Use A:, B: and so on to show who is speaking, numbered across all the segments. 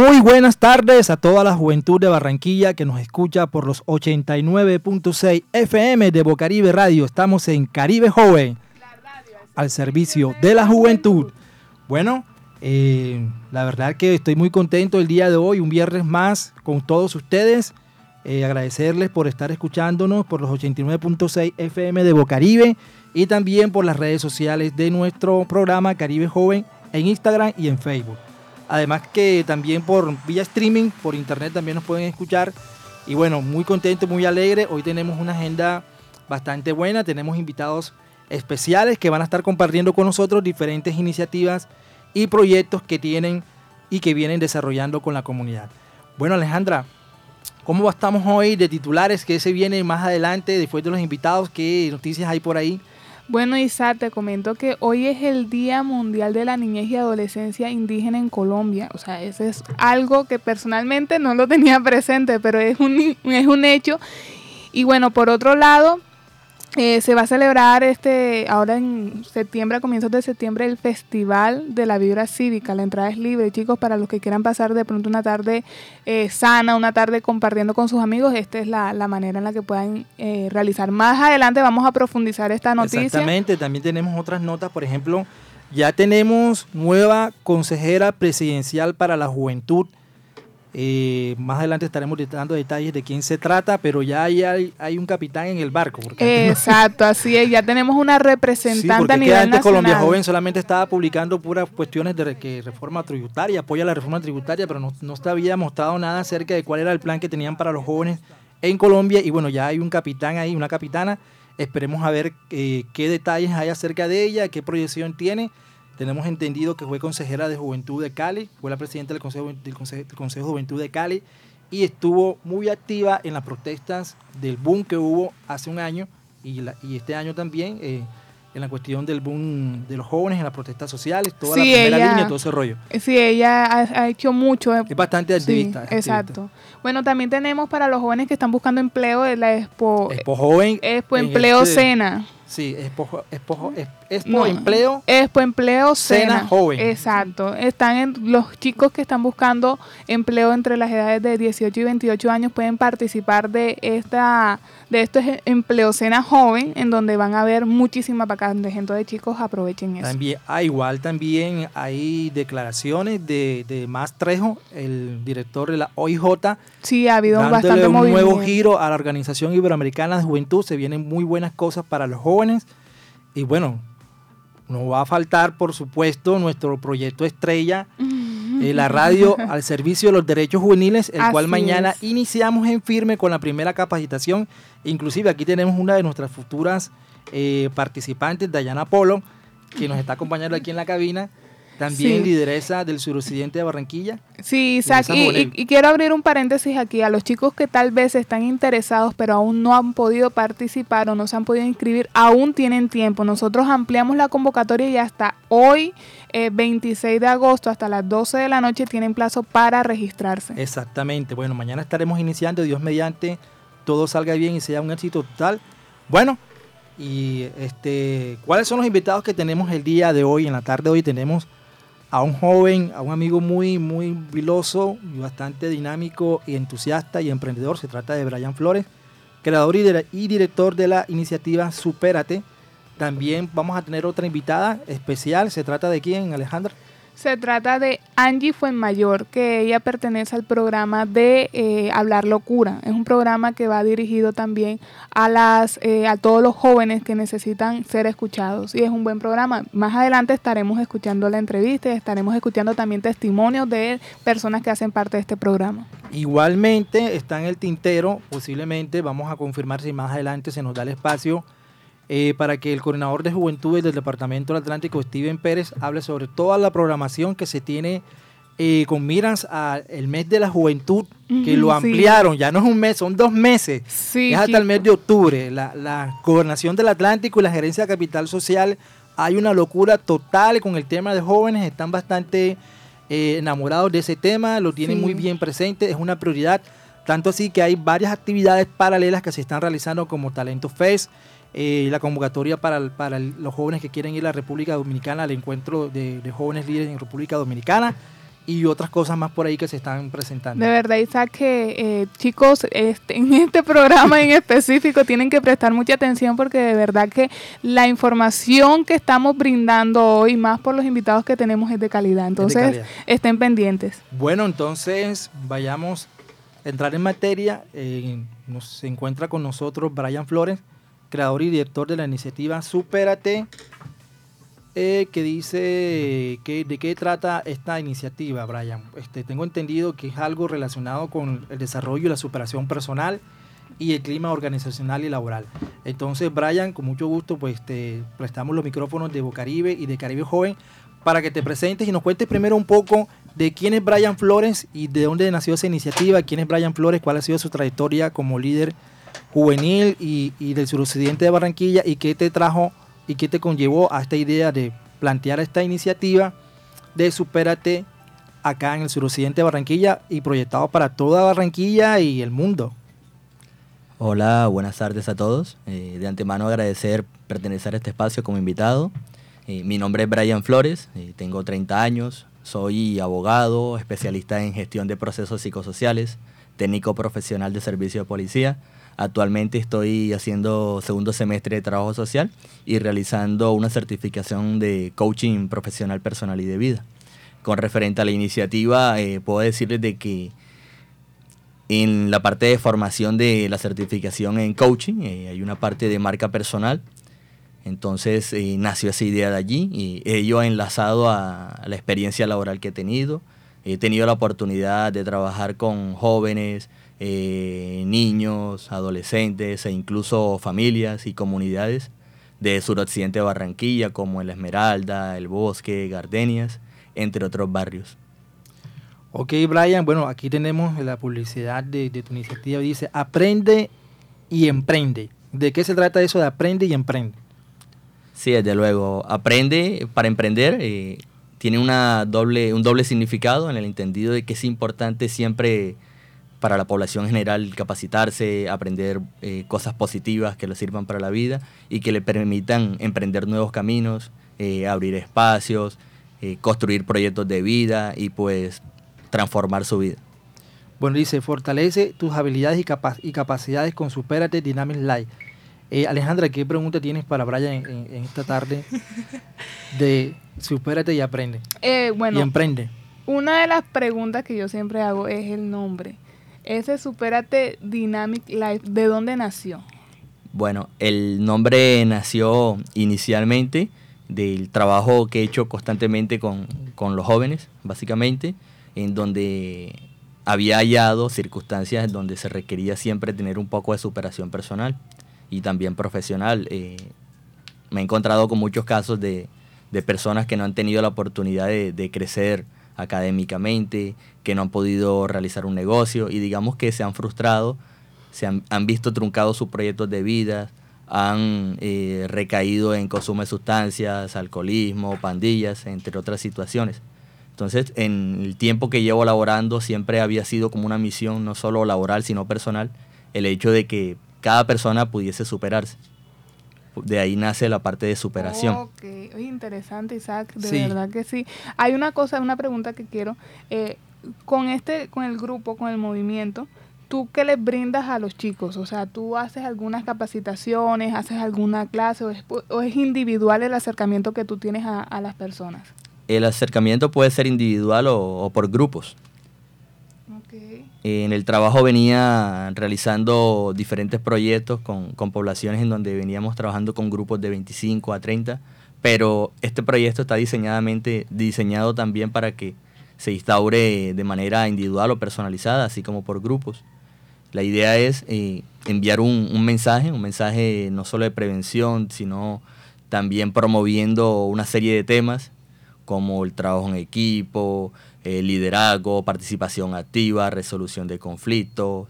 A: Muy buenas tardes a toda la juventud de Barranquilla que nos escucha por los 89.6 FM de Bocaribe Radio. Estamos en Caribe Joven, al servicio de la juventud. Bueno, eh, la verdad que estoy muy contento el día de hoy, un viernes más con todos ustedes. Eh, agradecerles por estar escuchándonos por los 89.6 FM de Bocaribe y también por las redes sociales de nuestro programa Caribe Joven en Instagram y en Facebook. Además que también por vía streaming, por internet también nos pueden escuchar. Y bueno, muy contento, muy alegre. Hoy tenemos una agenda bastante buena. Tenemos invitados especiales que van a estar compartiendo con nosotros diferentes iniciativas y proyectos que tienen y que vienen desarrollando con la comunidad. Bueno, Alejandra, ¿cómo estamos hoy de titulares? ¿Qué se viene más adelante después de los invitados? ¿Qué noticias hay por ahí?
B: Bueno, Isa, te comento que hoy es el Día Mundial de la Niñez y Adolescencia Indígena en Colombia. O sea, eso es algo que personalmente no lo tenía presente, pero es un, es un hecho. Y bueno, por otro lado, eh, se va a celebrar este ahora en septiembre, a comienzos de septiembre, el Festival de la Vibra Cívica. La entrada es libre, chicos, para los que quieran pasar de pronto una tarde eh, sana, una tarde compartiendo con sus amigos. Esta es la, manera en la que puedan eh, realizar. Más adelante vamos a profundizar esta noticia.
A: Exactamente, también tenemos otras notas, por ejemplo, ya tenemos nueva consejera presidencial para la juventud eh, más adelante estaremos dando detalles de quién se trata, pero ya hay, hay, un capitán en el barco.
B: Exacto, así es, ya tenemos una representante a nivel antes
A: Colombia Joven solamente estaba publicando puras cuestiones de que reforma tributaria, apoya la reforma tributaria, pero no, no había mostrado nada acerca de cuál era el plan que tenían para los jóvenes en Colombia. Y bueno, ya hay un capitán ahí, una capitana. Esperemos a ver eh, qué detalles hay acerca de ella, qué proyección tiene tenemos entendido que fue consejera de Juventud de Cali, fue la presidenta del Consejo, del Consejo, de Juventud de Cali y estuvo muy activa en las protestas del boom que hubo hace un año y, y este año también. Eh, en la cuestión del boom de los jóvenes, en las protestas sociales, toda la primera línea, todo ese rollo.
B: Sí, ella ha, hecho mucho.
A: Es bastante activista.
B: exacto. Bueno, también tenemos para los jóvenes que están buscando empleo la Expo,
A: Expo Joven.
B: Expo Empleo
A: este
B: Cena.
A: Sí, Expo, Expo, Expo Empleo.
B: Expo Empleo
A: Cena, Joven.
B: Exacto. Están en, los chicos que están buscando empleo entre las edades de 18 y 28 años pueden participar de esta de esto Empleo Cena Joven, en donde van a ver muchísimas vacantes. Entonces, chicos, aprovechen eso.
A: También, ah, igual también hay declaraciones de, de Más Trejo, el director de la OIJ.
B: Sí, ha habido bastante un nuevo
A: giro a la Organización Iberoamericana de Juventud. Se vienen muy buenas cosas para los jóvenes y bueno, no va a faltar, por supuesto, nuestro proyecto estrella, eh, la radio al servicio de los derechos juveniles, el cual mañana iniciamos en firme con la primera capacitación. Inclusive aquí tenemos una de nuestras futuras eh, participantes, Dayana Polo, que nos está acompañando aquí en la cabina también lideresa del suroccidente de Barranquilla.
B: Sí, Isaac, y, quiero abrir un paréntesis aquí a los chicos que tal vez están interesados pero aún no han podido participar o no se han podido inscribir, aún tienen tiempo. Nosotros ampliamos la convocatoria y hasta hoy, 26 eh, de agosto, hasta las 12 de la noche, tienen plazo para registrarse.
A: Exactamente, bueno, mañana estaremos iniciando, Dios mediante, todo salga bien y sea un éxito total. Bueno, y este, ¿cuáles son los invitados que tenemos el día de hoy? En la tarde de hoy tenemos a un joven, a un amigo muy, muy viloso y bastante dinámico y entusiasta y emprendedor. Se trata de Brian Flores, creador y, director de la iniciativa Supérate. También vamos a tener otra invitada especial. ¿Se trata de quién, Alejandra?
B: Se trata de Angie Fuenmayor, que ella pertenece al programa de eh, Hablar Locura. Es un programa que va dirigido también a, las, eh, a todos los jóvenes que necesitan ser escuchados. Y es un buen programa. Más adelante estaremos escuchando la entrevista y estaremos escuchando también testimonios de personas que hacen parte de este programa.
A: Igualmente está en el tintero, posiblemente vamos a confirmar si más adelante se nos da el espacio eh, para que el coordinador de juventudes del Departamento del Atlántico, Steven Pérez, hable sobre toda la programación que se tiene eh, con miras al mes de la juventud, que lo ampliaron, ya no es un mes, son dos meses, es hasta el mes de octubre. La, gobernación del Atlántico y la gerencia de Capital Social, hay una locura total con el tema de jóvenes, están bastante eh, enamorados de ese tema, lo tienen muy bien presente, es una prioridad. Tanto así que hay varias actividades paralelas que se están realizando como Talento Fest, eh, la convocatoria para, para, los jóvenes que quieren ir a la República Dominicana al encuentro de, jóvenes líderes en República Dominicana y otras cosas más por ahí que se están presentando.
B: De verdad, Isaac, que eh, chicos, este, en este programa en específico tienen que prestar mucha atención porque de verdad que la información que estamos brindando hoy, más por los invitados que tenemos, es de calidad. Entonces, estén pendientes.
A: Bueno, entonces vayamos a entrar en materia. Eh, nos, se encuentra con nosotros Brian Flores creador y director de la iniciativa Supérate, eh, que dice que, de qué trata esta iniciativa, Brian. Este, tengo entendido que es algo relacionado con el desarrollo y la superación personal y el clima organizacional y laboral. Entonces, Brian, con mucho gusto, pues te prestamos los micrófonos de Bocaribe y de Caribe Joven para que te presentes y nos cuentes primero un poco de quién es Brian Flores y de dónde nació esa iniciativa, quién es Brian Flores, cuál ha sido su trayectoria como líder juvenil y, del suroccidente de Barranquilla y qué te trajo y qué te conllevó a esta idea de plantear esta iniciativa de Supérate acá en el suroccidente de Barranquilla y proyectado para toda Barranquilla y el mundo.
C: Hola, buenas tardes a todos. Eh, de antemano agradecer pertenecer a este espacio como invitado. Eh, mi nombre es Brian Flores, eh, tengo 30 años, soy abogado, especialista en gestión de procesos psicosociales, técnico profesional de servicio de policía Actualmente estoy haciendo segundo semestre de trabajo social y realizando una certificación de coaching profesional personal y de vida. Con referente a la iniciativa, eh, puedo decirles de que en la parte de formación de la certificación en coaching eh, hay una parte de marca personal. Entonces eh, nació esa idea de allí y ello ha enlazado a la experiencia laboral que he tenido. He tenido la oportunidad de trabajar con jóvenes, eh, niños, adolescentes e incluso familias y comunidades de suroccidente de Barranquilla como el Esmeralda, el Bosque, Gardenias, entre otros barrios.
A: Ok, Brian, bueno, aquí tenemos la publicidad de, tu iniciativa. Dice, aprende y emprende. ¿De qué se trata eso de aprende y emprende?
C: Sí, desde luego. Aprende para emprender. Eh, tiene una doble, un doble significado en el entendido de que es importante siempre para la población general capacitarse, aprender eh, cosas positivas que le sirvan para la vida y que le permitan emprender nuevos caminos, eh, abrir espacios, eh, construir proyectos de vida y pues transformar su vida.
A: Bueno, dice, fortalece tus habilidades y, capacidades con Superate Dynamic Life. Alejandra, ¿qué pregunta tienes para Brian en, esta tarde de Supérate y aprende?
B: bueno,
A: y emprende.
B: Una de las preguntas que yo siempre hago es el nombre. Ese Supérate Dynamic Life, ¿de dónde nació?
C: Bueno, el nombre nació inicialmente del trabajo que he hecho constantemente con, los jóvenes, básicamente, en donde había hallado circunstancias donde se requería siempre tener un poco de superación personal y también profesional. Eh, me he encontrado con muchos casos de, personas que no han tenido la oportunidad de, de crecer académicamente, que no han podido realizar un negocio y digamos que se han frustrado, se han, visto truncados sus proyectos de vida, han eh, recaído en consumo de sustancias, alcoholismo, pandillas, entre otras situaciones. Entonces, en el tiempo que llevo laborando, siempre había sido como una misión, no solo laboral, sino personal, el hecho de que cada persona pudiese superarse de ahí nace la parte de superación.
B: Ok, interesante Isaac, de verdad que sí. Hay una cosa, una pregunta que quiero, eh, con este, con el grupo, con el movimiento, ¿tú qué les brindas a los chicos? O sea, ¿tú haces algunas capacitaciones, haces alguna clase o es, individual el acercamiento que tú tienes a, las personas?
C: El acercamiento puede ser individual o, por grupos. En el trabajo venía realizando diferentes proyectos con, con, poblaciones en donde veníamos trabajando con grupos de 25 a 30, pero este proyecto está diseñadamente, diseñado también para que se instaure de manera individual o personalizada, así como por grupos. La idea es eh, enviar un, mensaje, un mensaje no solo de prevención, sino también promoviendo una serie de temas como el trabajo en equipo, el liderazgo, participación activa, resolución de conflictos,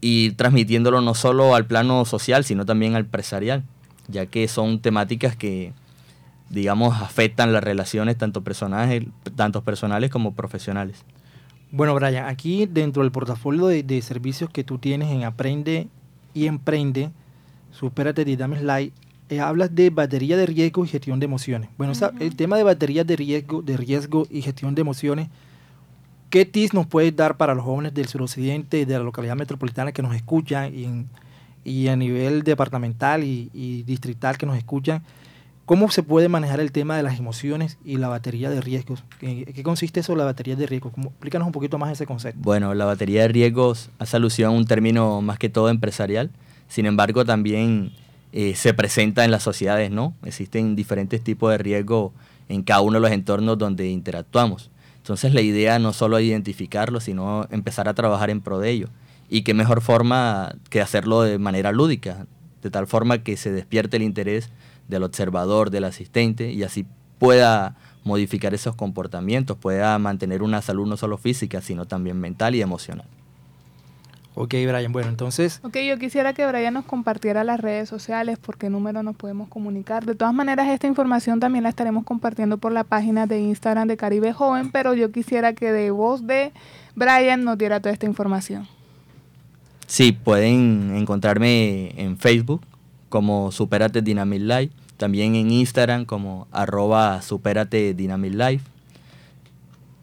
C: y transmitiéndolo no solo al plano social, sino también al empresarial, ya que son temáticas que digamos, afectan las relaciones tanto personales, tanto personales como profesionales.
A: Bueno, Brian, aquí dentro del portafolio de, servicios que tú tienes en Aprende y Emprende, Supérate Dynamics Light, eh, hablas de batería de riesgo y gestión de emociones. Bueno, el tema de batería de riesgo, de riesgo y gestión de emociones, ¿qué tips nos puedes dar para los jóvenes del suroccidente y de la localidad metropolitana que nos escuchan y, y a nivel departamental y, y distrital que nos escuchan? ¿Cómo se puede manejar el tema de las emociones y la batería de riesgos? ¿Qué, consiste eso, la batería de riesgos? Explícanos un poquito más ese concepto.
C: Bueno, la batería de riesgos hace alusión a un término más que todo empresarial. Sin embargo, también eh, se presenta en las sociedades, ¿no? Existen diferentes tipos de riesgos en cada uno de los entornos donde interactuamos. Entonces, la idea no solo es identificarlo, sino empezar a trabajar en pro de ello. Y qué mejor forma que hacerlo de manera lúdica, de tal forma que se despierte el interés del observador, del asistente, y así pueda modificar esos comportamientos, pueda mantener una salud no solo física, sino también mental y emocional.
A: Ok, Brian, bueno, entonces...
B: Ok, yo quisiera que Brian nos compartiera las redes sociales, porque número nos podemos comunicar. De todas maneras, esta información también la estaremos compartiendo por la página de Instagram de Caribe Joven, pero yo quisiera que de voz de Brian nos diera toda esta información.
C: Sí, pueden encontrarme en Facebook como Superate Dynamic Life, también en Instagram como arroba Superate Dynamic Life.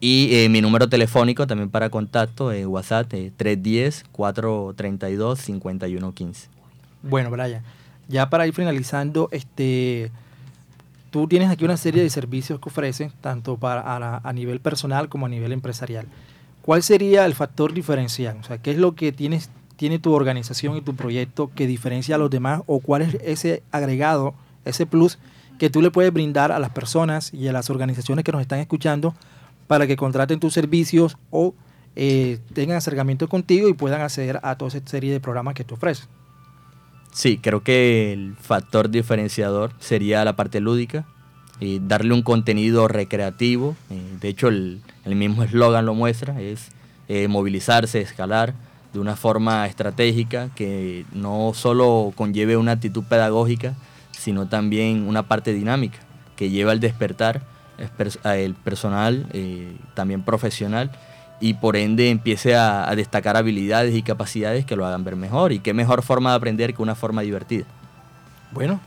C: Y eh, mi número telefónico también para contacto, en WhatsApp, 310-432-5115.
A: Bueno, Brian, ya para ir finalizando, este, tú tienes aquí una serie de servicios que ofreces, tanto para, a, a, nivel personal como a nivel empresarial. ¿Cuál sería el factor diferencial? O sea, ¿qué es lo que tienes tiene tu organización y tu proyecto que diferencia a los demás o cuál es ese agregado, ese plus que tú le puedes brindar a las personas y a las organizaciones que nos están escuchando para que contraten tus servicios o eh, tengan acercamiento contigo y puedan acceder a toda esa serie de programas que tú ofreces.
C: Sí, creo que el factor diferenciador sería la parte lúdica y darle un contenido recreativo. Eh, de hecho, el, mismo eslogan lo muestra, es eh, movilizarse, escalar de una forma estratégica que no solo conlleve una actitud pedagógica, sino también una parte dinámica que lleva al despertar el personal, eh, también profesional, y por ende empiece a, destacar habilidades y capacidades que lo hagan ver mejor. Y qué mejor forma de aprender que una forma divertida.
A: Bueno,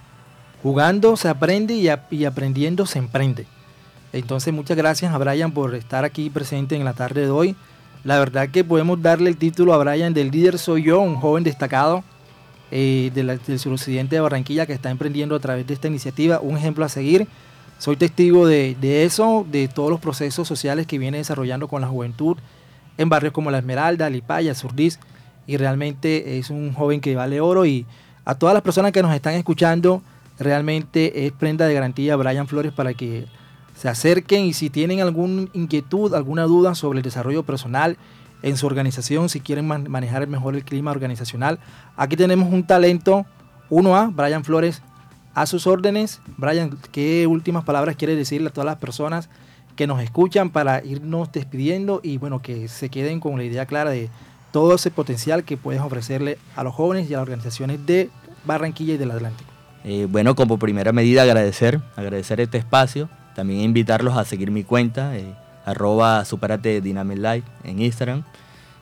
A: jugando se aprende y, aprendiendo se emprende. Entonces muchas gracias a Brian por estar aquí presente en la tarde de hoy. La verdad que podemos darle el título a Brian del líder soy yo, un joven destacado eh, del suroccidente de Barranquilla que está emprendiendo a través de esta iniciativa, un ejemplo a seguir. Soy testigo de, eso, de todos los procesos sociales que viene desarrollando con la juventud en barrios como La Esmeralda, Lipaya, Surdís, y realmente es un joven que vale oro y a todas las personas que nos están escuchando, realmente es prenda de garantía Brian Flores para que se acerquen y si tienen alguna inquietud, alguna duda sobre el desarrollo personal en su organización, si quieren manejar mejor el clima organizacional, aquí tenemos un talento 1A, Brian Flores, a sus órdenes. Brian, ¿qué últimas palabras quiere decirle a todas las personas que nos escuchan para irnos despidiendo y bueno, que se queden con la idea clara de todo ese potencial que puedes ofrecerle a los jóvenes y a las organizaciones de Barranquilla y del Atlántico?
C: Eh, bueno, como primera medida agradecer, agradecer este espacio, también invitarlos a seguir mi cuenta, eh, arroba superate Life en Instagram.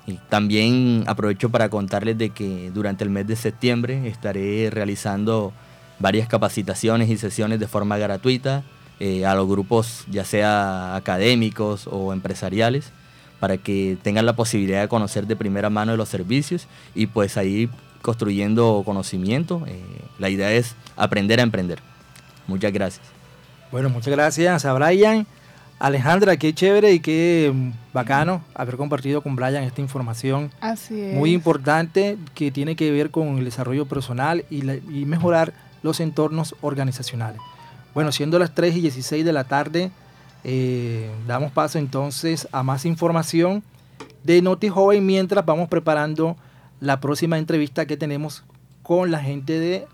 C: Y también aprovecho para contarles de que durante el mes de septiembre estaré realizando varias capacitaciones y sesiones de forma gratuita eh, a los grupos ya sea académicos o empresariales para que tengan la posibilidad de conocer de primera mano de los servicios y pues ahí construyendo conocimiento. Eh, la idea es aprender a emprender. Muchas gracias.
A: Bueno, muchas gracias a Brian, Alejandra, qué chévere y qué bacano haber compartido con Brian esta información.
B: Así es.
A: Muy importante que tiene que ver con el desarrollo personal y, mejorar los entornos organizacionales. Bueno, siendo las 3 y 16 de la tarde, eh, damos paso entonces a más información de Noti Joven mientras vamos preparando la próxima entrevista que tenemos con la gente de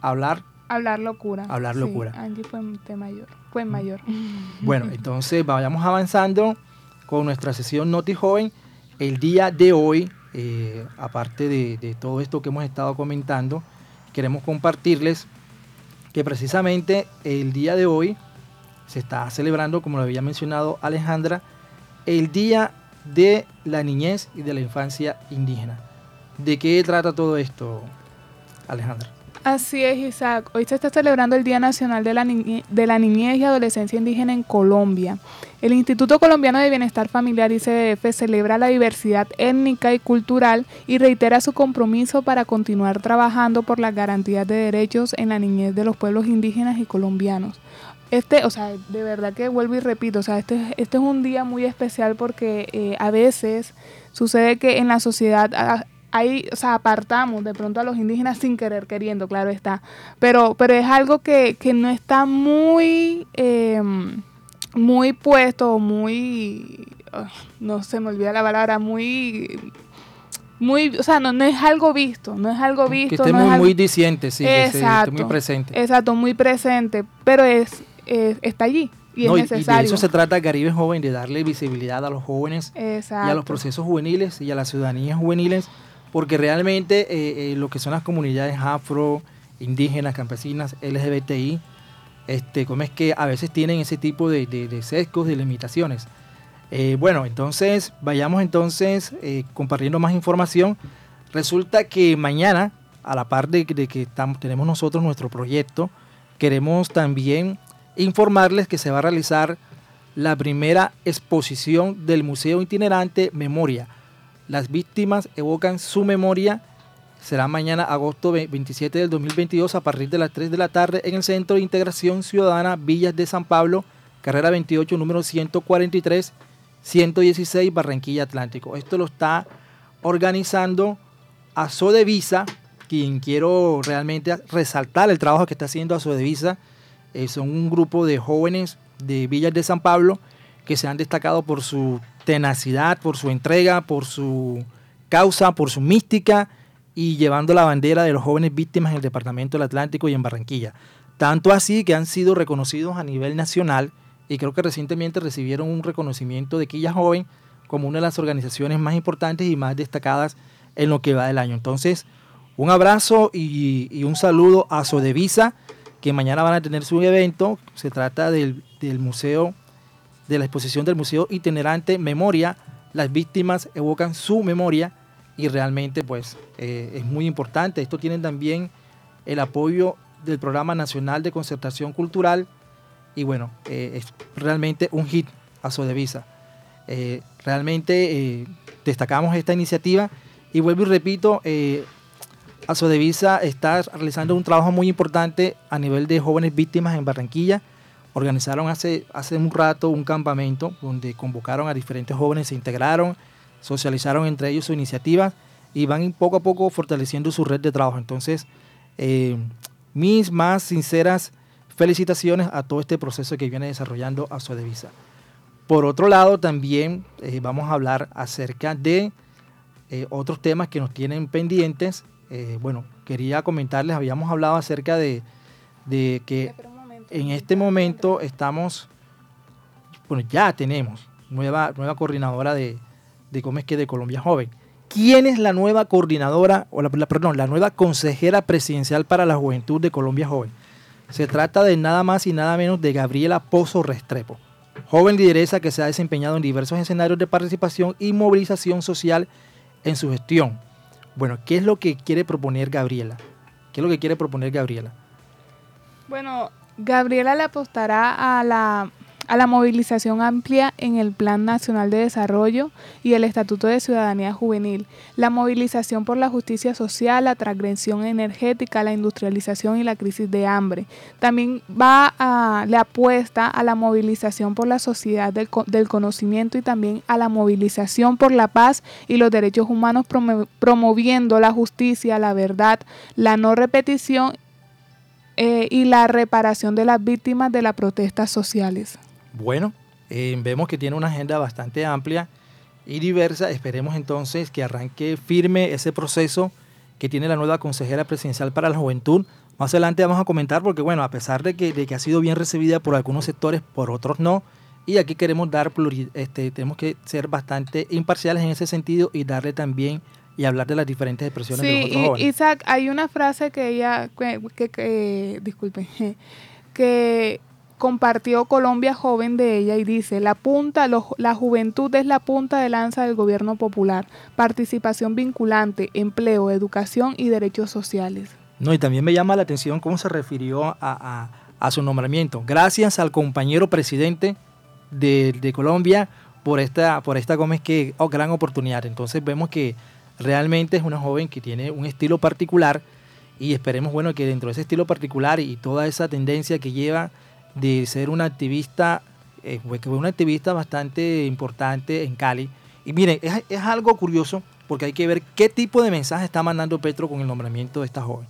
A: Hablar
B: Hablar locura.
A: Hablar locura.
B: Angie fue mayor. Fue mayor.
A: Bueno, entonces vayamos avanzando con nuestra sesión Noti Joven. El día de hoy, eh, aparte de, todo esto que hemos estado comentando, queremos compartirles que precisamente el día de hoy se está celebrando, como lo había mencionado Alejandra, el Día de la Niñez y de la Infancia Indígena. ¿De qué trata todo esto, Alejandra?
B: Así es, Isaac. Hoy se está celebrando el Día Nacional de la, de la Niñez y Adolescencia Indígena en Colombia. El Instituto Colombiano de Bienestar Familiar ICDF celebra la diversidad étnica y cultural y reitera su compromiso para continuar trabajando por las garantías de derechos en la niñez de los pueblos indígenas y colombianos. Este, o sea, de verdad que vuelvo y repito, o sea, este, este es un día muy especial porque eh, a veces sucede que en la sociedad ah, ahí, o sea, apartamos de pronto a los indígenas sin querer queriendo, claro está. Pero, pero es algo que, no está muy, em, muy puesto, muy, no se me olvida la palabra, muy muy, o sea, no, no, es algo visto, no es algo visto.
A: Que esté muy, muy diciente, sí,
B: exacto,
A: muy presente.
B: Exacto, muy presente, pero es, está allí. Y es necesario.
A: Y de eso se trata Caribe Joven, de darle visibilidad a los jóvenes y a los procesos juveniles y a las ciudadanías juveniles porque realmente eh, eh, lo que son las comunidades afro, indígenas, campesinas, LGBTI, este, como es que a veces tienen ese tipo de, de, sesgos, de limitaciones. Eh, bueno, entonces vayamos entonces compartiendo más información. Resulta que mañana, a la par de, que tenemos nosotros nuestro proyecto, queremos también informarles que se va a realizar la primera exposición del Museo Itinerante Memoria las víctimas evocan su memoria. Será mañana, agosto 27 del 2022, a partir de las 3 de la tarde, en el Centro de Integración Ciudadana Villas de San Pablo, carrera 28, número 143, 116, Barranquilla Atlántico. Esto lo está organizando Azodevisa, quien quiero realmente resaltar el trabajo que está haciendo Azodevisa. Eh, son un grupo de jóvenes de Villas de San Pablo que se han destacado por su tenacidad, por su entrega, por su causa, por su mística y llevando la bandera de los jóvenes víctimas en el Departamento del Atlántico y en Barranquilla. Tanto así que han sido reconocidos a nivel nacional y creo que recientemente recibieron un reconocimiento de Quilla Joven como una de las organizaciones más importantes y más destacadas en lo que va del año. Entonces, un abrazo y, un saludo a Sodevisa, que mañana van a tener su evento. Se trata del, del Museo de la exposición del Museo Itinerante Memoria, las víctimas evocan su memoria y realmente pues eh, es muy importante. Esto tiene también el apoyo del Programa Nacional de Concertación Cultural y bueno, eh, es realmente un hit a Sodevisa. Eh, realmente destacamos esta iniciativa y vuelvo y repito, a Sodevisa está realizando un trabajo muy importante a nivel de jóvenes víctimas en Barranquilla organizaron hace, hace un rato un campamento donde convocaron a diferentes jóvenes, se integraron, socializaron entre ellos su iniciativa y van poco a poco fortaleciendo su red de trabajo. Entonces, eh, mis más sinceras felicitaciones a todo este proceso que viene desarrollando a Sodevisa. Por otro lado, también eh, vamos a hablar acerca de eh, otros temas que nos tienen pendientes. bueno, quería comentarles, habíamos hablado acerca de, de que en este momento estamos, bueno, ya tenemos nueva, nueva coordinadora de, de cómo es que de Colombia Joven. ¿Quién es la nueva coordinadora, o la, perdón, la nueva consejera presidencial para la juventud de Colombia Joven? Se trata de nada más y nada menos de Gabriela Pozo Restrepo, joven lideresa que se ha desempeñado en diversos escenarios de participación y movilización social en su gestión. Bueno, ¿qué es lo que quiere proponer Gabriela? ¿Qué es lo que quiere proponer Gabriela?
B: Bueno, Gabriela le apostará a la, a la movilización amplia en el Plan Nacional de Desarrollo y el Estatuto de Ciudadanía Juvenil, la movilización por la justicia social, la transgresión energética, la industrialización y la crisis de hambre. También va a, le apuesta a la movilización por la sociedad del, del conocimiento y también a la movilización por la paz y los derechos humanos promoviendo la justicia, la verdad, la no repetición eh, y la reparación de las víctimas de las protestas sociales.
A: Bueno, eh, vemos que tiene una agenda bastante amplia y diversa. Esperemos entonces que arranque firme ese proceso que tiene la nueva consejera presidencial para la juventud. Más adelante vamos a comentar porque, bueno, a pesar de que, de que ha sido bien recibida por algunos sectores, por otros no, y aquí queremos dar, este, tenemos que ser bastante imparciales en ese sentido y darle también y hablar de las diferentes expresiones de los otros jóvenes.
B: Isaac, hay una frase que ella, que, que, disculpe, que compartió Colombia Joven de ella y dice, la punta, la juventud es la punta de lanza del gobierno popular, participación vinculante, empleo, educación y derechos sociales.
A: No, y también me llama la atención cómo se refirió a, su nombramiento. Gracias al compañero presidente de, Colombia por esta, por esta Gómez que oh, gran oportunidad. Entonces vemos que realmente es una joven que tiene un estilo particular y esperemos bueno que dentro de ese estilo particular y toda esa tendencia que lleva de ser una activista eh, pues, que fue una activista bastante importante en Cali. Y miren es, es, algo curioso porque hay que ver qué tipo de mensaje está mandando Petro con el nombramiento de esta joven.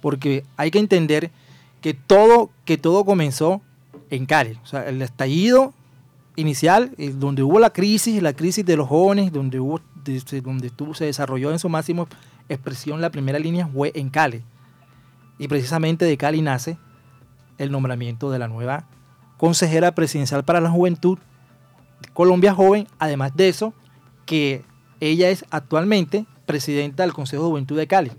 A: Porque hay que entender que todo que todo comenzó en Cali. O sea el estallido inicial eh, donde hubo la crisis la crisis de los jóvenes donde hubo donde estuvo, se desarrolló en su máximo expresión la primera línea fue en Cali. Y precisamente de Cali nace el nombramiento de la nueva consejera presidencial para la juventud, Colombia Joven, además de eso, que ella es actualmente presidenta del Consejo de Juventud de Cali.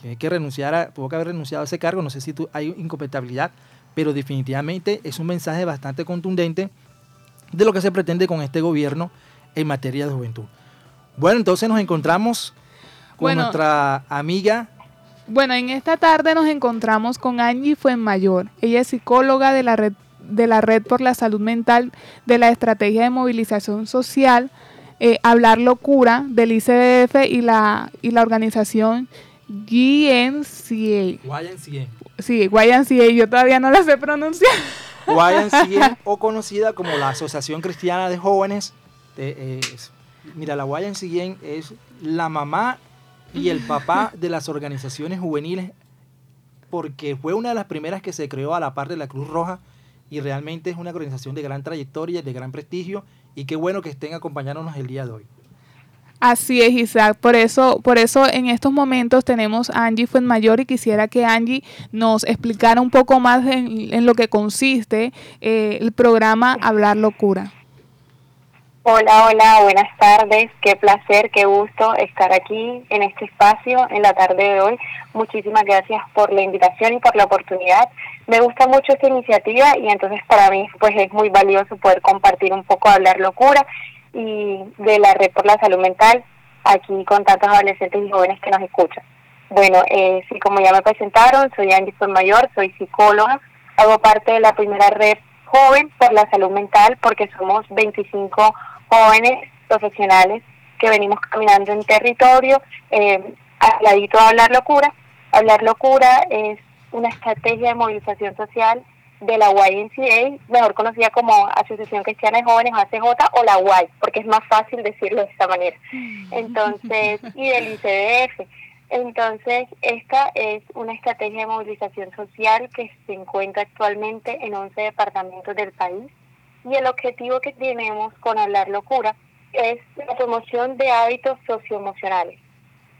A: tiene que renunciar tuvo que haber renunciado a ese cargo, no sé si hay incompatibilidad, pero definitivamente es un mensaje bastante contundente de lo que se pretende con este gobierno en materia de juventud. Bueno, entonces nos encontramos con nuestra amiga.
B: Bueno, en esta tarde nos encontramos con Angie Fuenmayor. Ella es psicóloga de la red de la Red por la Salud Mental de la Estrategia de Movilización Social, eh, Hablar Locura del ICDF y la, y la organización GNCA.
A: YNCA.
B: Sí, YNCA, yo todavía no la sé pronunciar.
A: YNCA o conocida como la Asociación Cristiana de Jóvenes de, eh, Mira, la YMCA es la mamá y el papá de las organizaciones juveniles porque fue una de las primeras que se creó a la par de la Cruz Roja y realmente es una organización de gran trayectoria, de gran prestigio y qué bueno que estén acompañándonos el día de hoy.
B: Así es, Isaac. Por eso, por eso en estos momentos tenemos a Angie Fuenmayor y quisiera que Angie nos explicara un poco más en, lo que consiste eh, el programa Hablar Locura.
D: Hola, hola, buenas tardes. Qué placer, qué gusto estar aquí en este espacio en la tarde de hoy. Muchísimas gracias por la invitación y por la oportunidad. Me gusta mucho esta iniciativa y entonces para mí pues es muy valioso poder compartir un poco Hablar Locura y de la Red por la Salud Mental aquí con tantos adolescentes y jóvenes que nos escuchan. Bueno, eh, sí, como ya me presentaron, soy Angie Mayor, soy psicóloga, hago parte de la primera red joven por la salud mental porque somos 25 jóvenes profesionales que venimos caminando en territorio, eh, al ladito de Hablar Locura. Hablar Locura es una estrategia de movilización social de la YNCA, mejor conocida como Asociación Cristiana de Jóvenes, ACJ, o la Y, porque es más fácil decirlo de esta manera. Entonces, y del ICDF. Entonces, esta es una estrategia de movilización social que se encuentra actualmente en 11 departamentos del país y el objetivo que tenemos con Hablar Locura es la promoción de hábitos socioemocionales,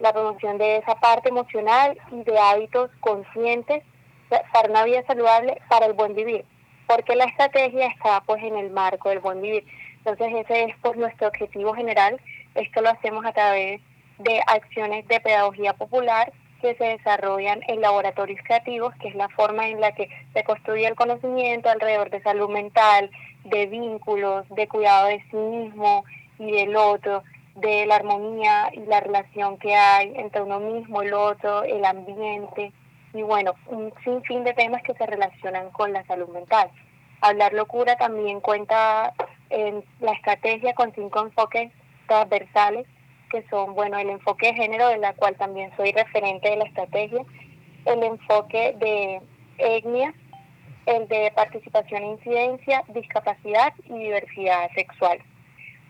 D: la promoción de esa parte emocional y de hábitos conscientes para una vida saludable para el buen vivir, porque la estrategia está pues en el marco del buen vivir. Entonces ese es pues nuestro objetivo general, esto lo hacemos a través de acciones de pedagogía popular que se desarrollan en laboratorios creativos, que es la forma en la que se construye el conocimiento alrededor de salud mental, de vínculos, de cuidado de sí mismo y del otro, de la armonía y la relación que hay entre uno mismo, el otro, el ambiente y bueno, un sinfín de temas que se relacionan con la salud mental. Hablar Locura también cuenta en la estrategia con cinco enfoques transversales que son, bueno, el enfoque de género, de la cual también soy referente de la estrategia, el enfoque de etnia, el de participación e incidencia, discapacidad y diversidad sexual.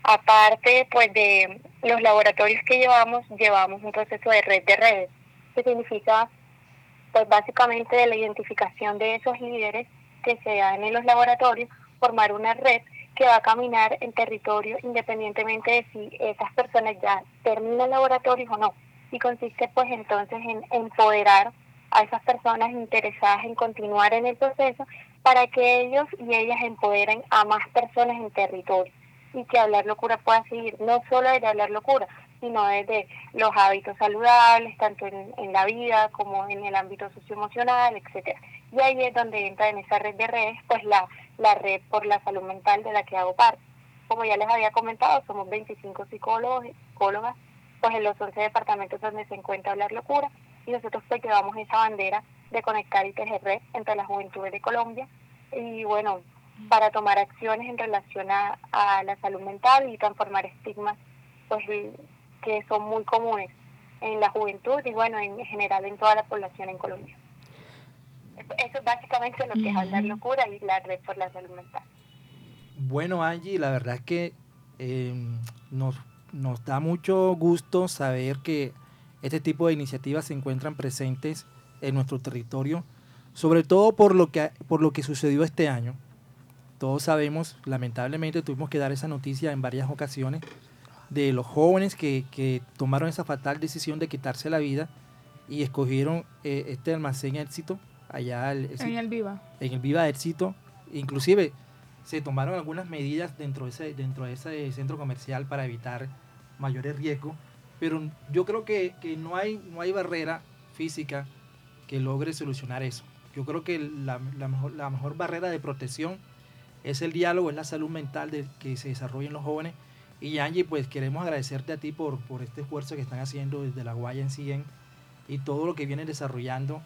D: Aparte, pues de los laboratorios que llevamos, llevamos un proceso de red de redes, que significa, pues básicamente de la identificación de esos líderes que se dan en los laboratorios, formar una red que va a caminar en territorio independientemente de si esas personas ya terminan laboratorios o no. Y consiste pues entonces en empoderar a esas personas interesadas en continuar en el proceso para que ellos y ellas empoderen a más personas en territorio y que hablar locura pueda seguir, no solo desde hablar locura, sino desde los hábitos saludables, tanto en, la vida como en el ámbito socioemocional, etcétera. Y ahí es donde entra en esa red de redes, pues la, la red por la salud mental de la que hago parte. Como ya les había comentado, somos 25 psicólogos, psicólogas, pues en los 11 departamentos donde se encuentra Hablar Locura, y nosotros pues llevamos esa bandera de conectar y tejer red entre las juventudes de Colombia, y bueno, para tomar acciones en relación a la salud mental y transformar estigmas pues que son muy comunes en la juventud y bueno, en general en toda la población en Colombia. Eso es básicamente lo que es hablar locura y la red por la salud mental.
A: Bueno, Angie, la verdad es que eh, nos, nos da mucho gusto saber que este tipo de iniciativas se encuentran presentes en nuestro territorio, sobre todo por lo que, por lo que sucedió este año. Todos sabemos, lamentablemente tuvimos que dar esa noticia en varias ocasiones, de los jóvenes que, que tomaron esa fatal decisión de quitarse la vida y escogieron eh, este almacén éxito allá
B: el, en el Viva.
A: En el Viva Éxito. Inclusive se tomaron algunas medidas dentro de ese, dentro de ese centro comercial para evitar mayores riesgos. Pero yo creo que, que no, hay, no hay barrera física que logre solucionar eso. Yo creo que la, la, mejor, la mejor barrera de protección es el diálogo, es la salud mental de, que se desarrolla en los jóvenes. Y Angie, pues queremos agradecerte a ti por, por este esfuerzo que están haciendo desde la Guaya en 100 y todo lo que vienen desarrollando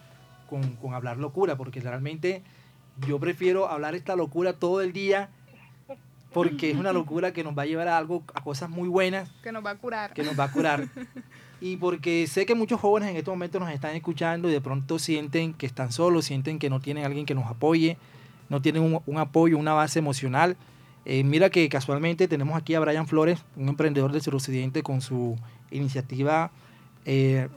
A: con, con hablar locura, porque realmente yo prefiero hablar esta locura todo el día porque es una locura que nos va a llevar a algo, a cosas muy buenas.
B: Que nos va a curar.
A: Que nos va a curar. y porque sé que muchos jóvenes en estos momentos nos están escuchando y de pronto sienten que están solos, sienten que no tienen alguien que nos apoye, no tienen un, un apoyo, una base emocional. Eh, mira que casualmente tenemos aquí a Brian Flores, un emprendedor de suroccidente con su iniciativa eh,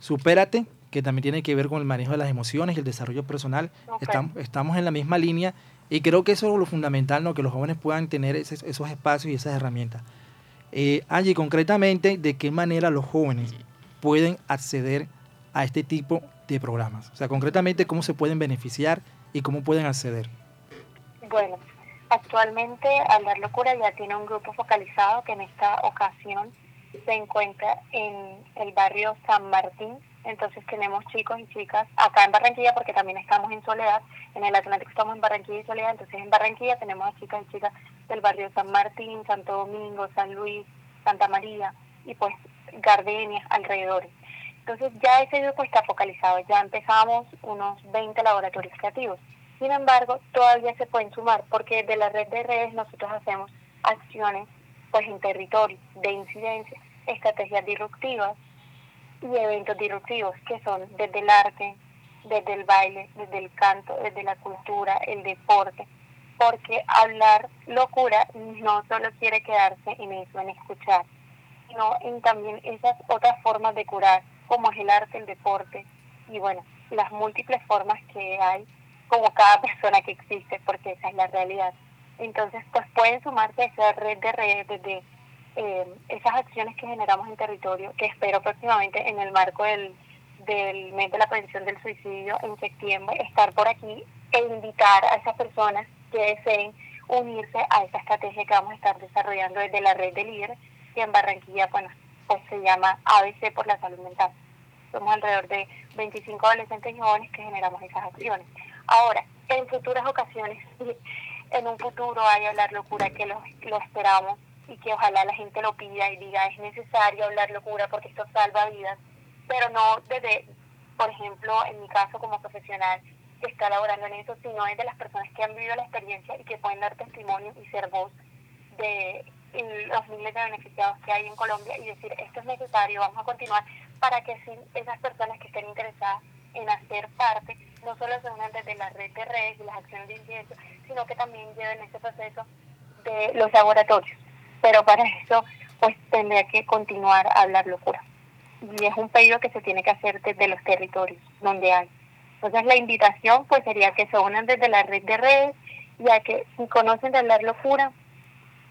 A: Supérate, que también tiene que ver con el manejo de las emociones y el desarrollo personal. Estamos, estamos en la misma línea y creo que eso es lo fundamental, ¿no? que los jóvenes puedan tener esos, esos espacios y esas herramientas. Eh, Angie, concretamente, ¿de qué manera los jóvenes pueden acceder a este tipo de programas? O sea, concretamente, ¿cómo se pueden beneficiar y cómo pueden acceder?
D: Bueno, actualmente Hablar Locura ya tiene un grupo focalizado que en esta ocasión se encuentra en el barrio San Martín, entonces tenemos chicos y chicas acá en Barranquilla, porque también estamos en Soledad, en el Atlántico estamos en Barranquilla y Soledad, entonces en Barranquilla tenemos a chicas y chicas del barrio San Martín, Santo Domingo, San Luis, Santa María y pues Gardenias alrededor. Entonces ya ese grupo está focalizado, ya empezamos unos 20 laboratorios creativos. Sin embargo, todavía se pueden sumar porque de la red de redes nosotros hacemos acciones pues en territorio de incidencia, estrategias disruptivas, y eventos disruptivos que son desde el arte, desde el baile, desde el canto, desde la cultura, el deporte, porque hablar locura no solo quiere quedarse en eso, en escuchar, sino en también esas otras formas de curar, como es el arte, el deporte y bueno, las múltiples formas que hay como cada persona que existe, porque esa es la realidad. Entonces, pues pueden sumarse a esa red de redes desde eh, esas acciones que generamos en territorio, que espero próximamente en el marco del, del mes de la prevención del suicidio en septiembre, estar por aquí e invitar a esas personas que deseen unirse a esta estrategia que vamos a estar desarrollando desde la red de líderes, que en Barranquilla bueno, pues se llama ABC por la salud mental. Somos alrededor de 25 adolescentes y jóvenes que generamos esas acciones. Ahora, en futuras ocasiones, en un futuro hay hablar locura que lo, lo esperamos y que ojalá la gente lo pida y diga es necesario hablar locura porque esto salva vidas, pero no desde, por ejemplo, en mi caso como profesional, que está laborando en eso, sino es de las personas que han vivido la experiencia y que pueden dar testimonio y ser voz de los miles de beneficiados que hay en Colombia y decir esto es necesario, vamos a continuar para que esas personas que estén interesadas en hacer parte no solo se unan desde la red de redes y las acciones de incidencia, sino que también lleven ese proceso de los laboratorios. Pero para eso pues tendría que continuar a hablar locura. Y es un pedido que se tiene que hacer desde los territorios donde hay. Entonces la invitación pues sería que se unan desde la red de redes, ya que si conocen de hablar locura,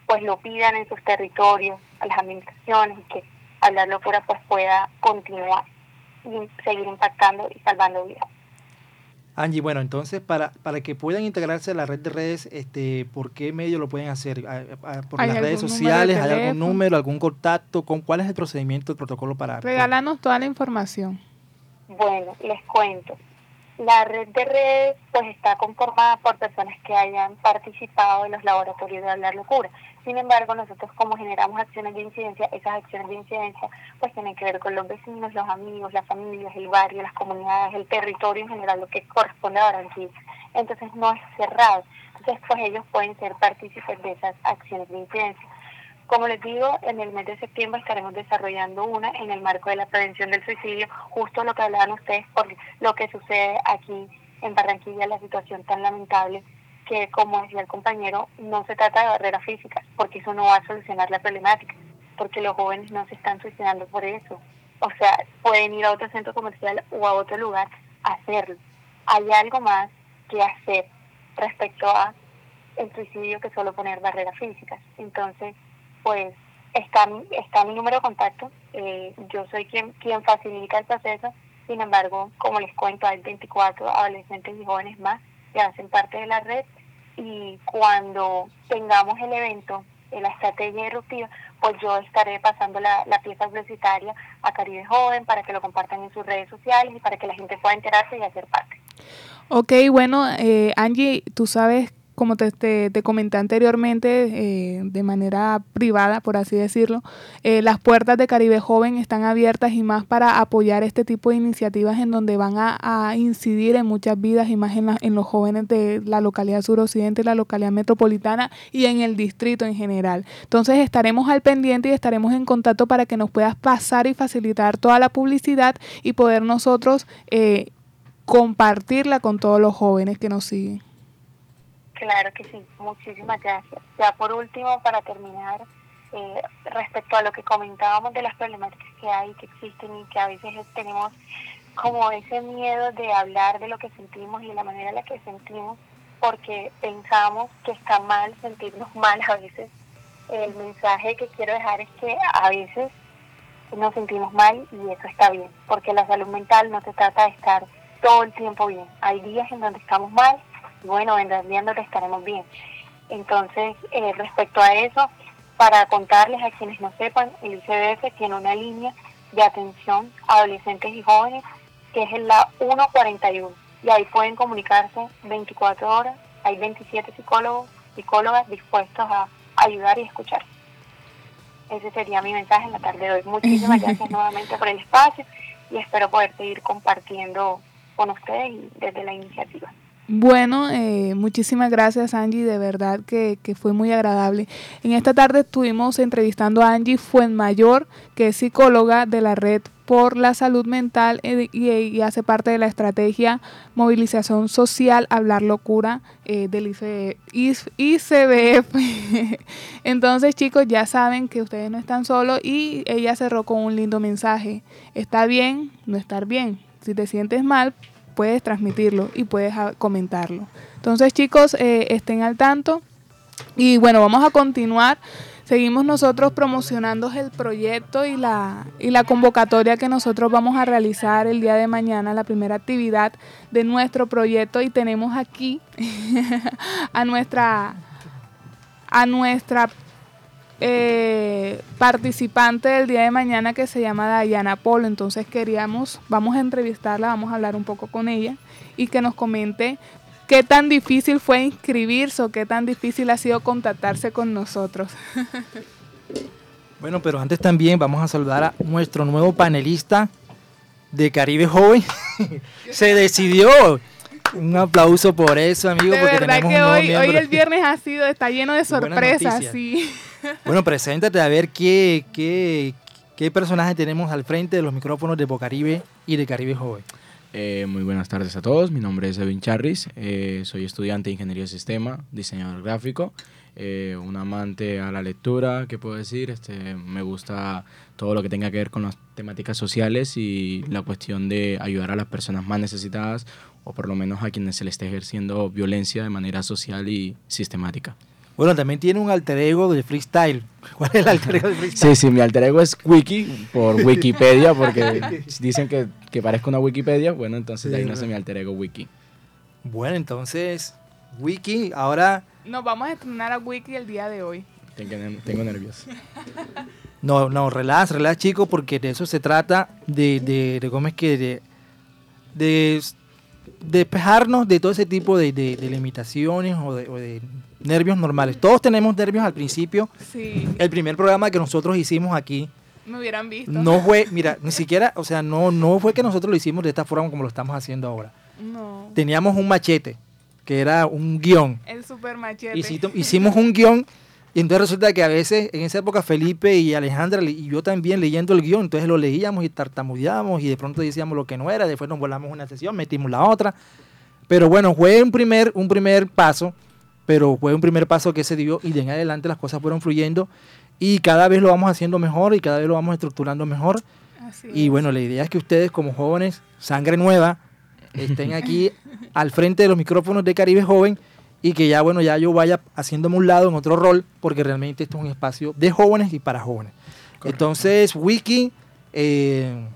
D: pues lo pidan en sus territorios, a las administraciones, y que hablar locura pues pueda continuar y seguir impactando y salvando vidas.
A: Angie, bueno, entonces para, para que puedan integrarse a la red de redes, este, ¿por qué medio lo pueden hacer? ¿Por las redes sociales? ¿Hay algún número, algún contacto? ¿Con ¿Cuál es el procedimiento, el protocolo para...?
B: Regálanos toda la información.
D: Bueno, les cuento. La red de redes pues está conformada por personas que hayan participado en los laboratorios de hablar locura. Sin embargo, nosotros como generamos acciones de incidencia, esas acciones de incidencia pues tienen que ver con los vecinos, los amigos, las familias, el barrio, las comunidades, el territorio en general, lo que corresponde a Barranquilla. Entonces no es cerrado. Entonces pues ellos pueden ser partícipes de esas acciones de incidencia. Como les digo, en el mes de septiembre estaremos desarrollando una en el marco de la prevención del suicidio, justo lo que hablaban ustedes por lo que sucede aquí en Barranquilla, la situación tan lamentable que, como decía el compañero, no se trata de barreras físicas, porque eso no va a solucionar la problemática, porque los jóvenes no se están suicidando por eso. O sea, pueden ir a otro centro comercial o a otro lugar a hacerlo. Hay algo más que hacer respecto a el suicidio que solo poner barreras físicas. Entonces, pues está, está mi número de contacto. Eh, yo soy quien, quien facilita el proceso. Sin embargo, como les cuento, hay 24 adolescentes y jóvenes más que hacen parte de la red y cuando tengamos el evento la estrategia eruptiva, pues yo estaré pasando la, la pieza publicitaria a Caribe Joven para que lo compartan en sus redes sociales y para que la gente pueda enterarse y hacer parte.
B: Ok, bueno, eh, Angie, tú sabes como te, comenté anteriormente, eh, de manera privada, por así decirlo, eh, las puertas de Caribe Joven están abiertas y más para apoyar este tipo de iniciativas en donde van a, incidir en muchas vidas y más en, los jóvenes de la localidad suroccidente, la localidad metropolitana y en el distrito en general. Entonces estaremos al pendiente y estaremos en contacto para que nos puedas pasar y facilitar toda la publicidad y poder nosotros eh, compartirla con todos los jóvenes que nos siguen.
D: Claro que sí, muchísimas gracias. Ya por último, para terminar, eh, respecto a lo que comentábamos de las problemáticas que hay, que existen y que a veces tenemos como ese miedo de hablar de lo que sentimos y de la manera en la que sentimos, porque pensamos que está mal sentirnos mal a veces. El mensaje que quiero dejar es que a veces nos sentimos mal y eso está bien, porque la salud mental no se trata de estar todo el tiempo bien. Hay días en donde estamos mal bueno, vendrás viendo que estaremos bien. Entonces, eh, respecto a eso, para contarles a quienes no sepan, el ICBF tiene una línea de atención a adolescentes y jóvenes que es la 141 y ahí pueden comunicarse 24 horas. Hay 27 psicólogos, psicólogas dispuestos a ayudar y escuchar. Ese sería mi mensaje en la tarde de hoy. Muchísimas gracias nuevamente por el espacio y espero poder seguir compartiendo con ustedes y desde la iniciativa.
B: Bueno, eh, muchísimas gracias Angie, de verdad que, fue muy agradable. En esta tarde estuvimos entrevistando a Angie Fuenmayor, que es psicóloga de la Red por la Salud Mental eh, y, hace parte de la estrategia Movilización Social Hablar Locura eh, del ICBF. Entonces chicos, ya saben que ustedes no están solos y ella cerró con un lindo mensaje. Está bien no estar bien. Si te sientes mal, puedes transmitirlo y puedes ah, comentarlo. Entonces chicos, eh, estén al tanto. Y bueno, vamos a continuar. Seguimos nosotros promocionando el proyecto y la, y la convocatoria que nosotros vamos a realizar el día de mañana, la primera actividad de nuestro proyecto. Y tenemos aquí a nuestra, a nuestra eh, participante del día de mañana que se llama Dayana Polo. Entonces queríamos, vamos a entrevistarla, vamos a hablar un poco con ella y que nos comente qué tan difícil fue inscribirse o qué tan difícil ha sido contactarse con nosotros.
A: bueno, pero antes también vamos a saludar a nuestro nuevo panelista de Caribe Joven. se decidió Un aplauso por eso, amigo.
B: De verdad que hoy, hoy el viernes ha sido, está lleno de sorpresas, sí.
A: Bueno, preséntate a ver qué, qué, qué personaje tenemos al frente de los micrófonos de Bocaribe y de Caribe Joven.
E: Eh, muy buenas tardes a todos, mi nombre es Edwin Charris, eh, soy estudiante de Ingeniería de Sistema, diseñador gráfico, eh, un amante a la lectura, ¿qué puedo decir? Este, me gusta todo lo que tenga que ver con las temáticas sociales y la cuestión de ayudar a las personas más necesitadas o por lo menos a quienes se les esté ejerciendo violencia de manera social y sistemática.
A: Bueno, también tiene un alter ego de freestyle. ¿Cuál es el alter ego de freestyle?
E: Sí, sí, mi alter ego es Wiki, por Wikipedia, porque dicen que, que parezco una Wikipedia. Bueno, entonces de ahí nace mi alter ego Wiki.
A: Bueno, entonces, Wiki, ahora...
B: Nos vamos a estrenar a Wiki el día de hoy.
E: Tengo, tengo nervios.
A: No, no, relax, relax, chicos, porque de eso se trata, de, de, de ¿cómo es que? De, de despejarnos de todo ese tipo de, de, limitaciones o de, nervios normales. Todos tenemos nervios al principio.
B: Sí.
A: El primer programa que nosotros hicimos aquí.
B: Me hubieran visto.
A: No fue, mira, ni siquiera, o sea, no, no fue que nosotros lo hicimos de esta forma como lo estamos haciendo ahora.
B: No.
A: Teníamos un machete, que era un guion.
B: El super machete.
A: Hicimos un guion y entonces resulta que a veces, en esa época, Felipe y Alejandra y yo también leyendo el guion, entonces lo leíamos y tartamudeábamos y de pronto decíamos lo que no era, después nos volamos una sesión, metimos la otra. Pero bueno, fue un primer, un primer paso, pero fue un primer paso que se dio y de en adelante las cosas fueron fluyendo y cada vez lo vamos haciendo mejor y cada vez lo vamos estructurando mejor. y bueno, la idea es que ustedes como jóvenes, sangre nueva, estén aquí al frente de los micrófonos de Caribe Joven y que ya, bueno, ya yo vaya haciéndome un lado en otro rol, porque realmente esto es un espacio de jóvenes y para jóvenes. Entonces, Wiki, eh,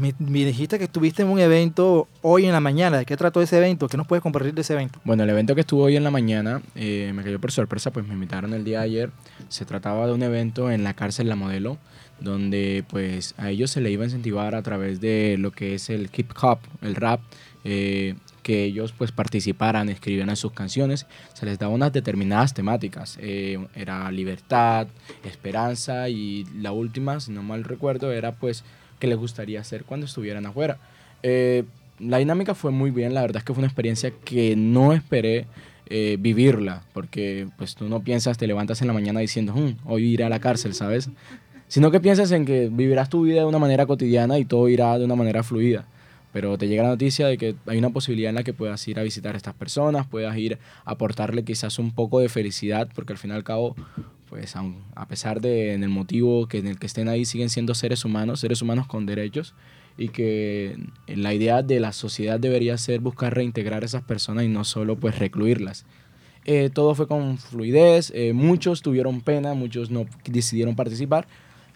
A: me, dijiste que estuviste en un evento hoy en la mañana. ¿De qué trató ese evento? ¿Qué nos puedes compartir de ese evento?
E: Bueno, el evento que estuvo hoy en la mañana eh, me cayó por sorpresa, pues me invitaron el día de ayer. Se trataba de un evento en la cárcel La Modelo, donde pues a ellos se le iba a incentivar a través de lo que es el hip hop, el rap, eh, que ellos pues participaran, escribieran sus canciones, se les daba unas determinadas temáticas. Eh, era libertad, esperanza y la última, si no mal recuerdo, era pues qué les gustaría hacer cuando estuvieran afuera. Eh, la dinámica fue muy bien, la verdad es que fue una experiencia que no esperé eh, vivirla, porque pues tú no piensas, te levantas en la mañana diciendo, hmm, hoy iré a la cárcel, ¿sabes? Sino que piensas en que vivirás tu vida de una manera cotidiana y todo irá de una manera fluida pero te llega la noticia de que hay una posibilidad en la que puedas ir a visitar a estas personas, puedas ir a aportarle quizás un poco de felicidad, porque al fin y al cabo, pues a pesar de en el motivo que en el que estén ahí, siguen siendo seres humanos, seres humanos con derechos, y que la idea de la sociedad debería ser buscar reintegrar a esas personas y no solo pues recluirlas. Eh, todo fue con fluidez, eh, muchos tuvieron pena, muchos no decidieron participar,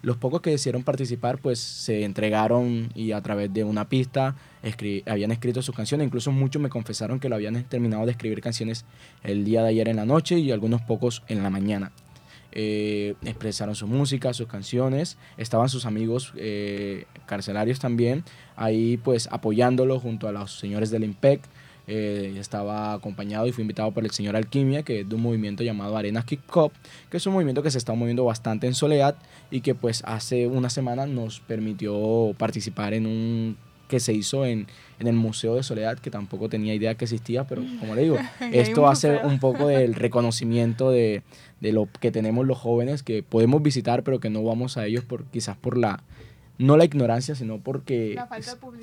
E: los pocos que decidieron participar, pues se entregaron y a través de una pista habían escrito sus canciones. Incluso muchos me confesaron que lo habían terminado de escribir canciones el día de ayer en la noche y algunos pocos en la mañana. Eh, expresaron su música, sus canciones. Estaban sus amigos eh, carcelarios también ahí pues apoyándolo junto a los señores del IMPEC. Eh, estaba acompañado y fue invitado por el señor Alquimia, que es de un movimiento llamado Arena Kick Cup, que es un movimiento que se está moviendo bastante en Soledad y que pues hace una semana nos permitió participar en un que se hizo en, en el Museo de Soledad, que tampoco tenía idea que existía, pero como le digo, esto hace un poco del reconocimiento de, de, lo que tenemos los jóvenes, que podemos visitar, pero que no vamos a ellos por quizás por la, no la ignorancia, sino porque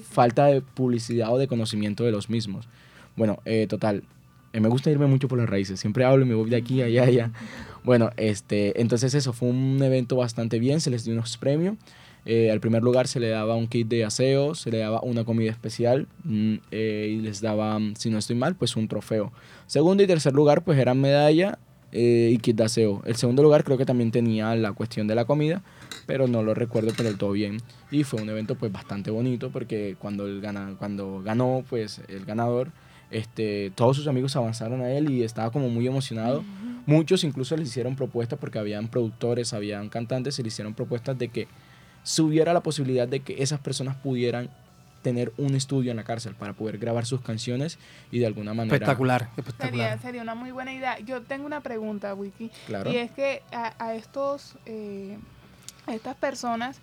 E: falta de publicidad o de conocimiento de los mismos. Bueno, eh, total, eh, me gusta irme mucho por las raíces. Siempre hablo y me voy de aquí allá, allá. Bueno, este, entonces eso fue un evento bastante bien. Se les dio unos premios. Eh, al primer lugar se le daba un kit de aseo, se le daba una comida especial mm, y les daba, si no estoy mal, pues un trofeo. Segundo y tercer lugar, pues eran medalla y kit de aseo. El segundo lugar creo que también tenía la cuestión de la comida, pero no lo recuerdo por del todo bien. Y fue un evento pues bastante bonito porque cuando, el gana, cuando ganó pues el ganador este, todos sus amigos avanzaron a él y estaba como muy emocionado. Muchos incluso les hicieron propuestas porque habían productores, habían cantantes, y le hicieron propuestas de que subiera la posibilidad de que esas personas pudieran tener un estudio en la cárcel para poder grabar sus canciones y de alguna manera...
A: Espectacular, espectacular.
B: Sería, una muy buena idea. Yo tengo una pregunta, Wiki.
E: Claro.
B: Y es que a, estos, eh, a estas personas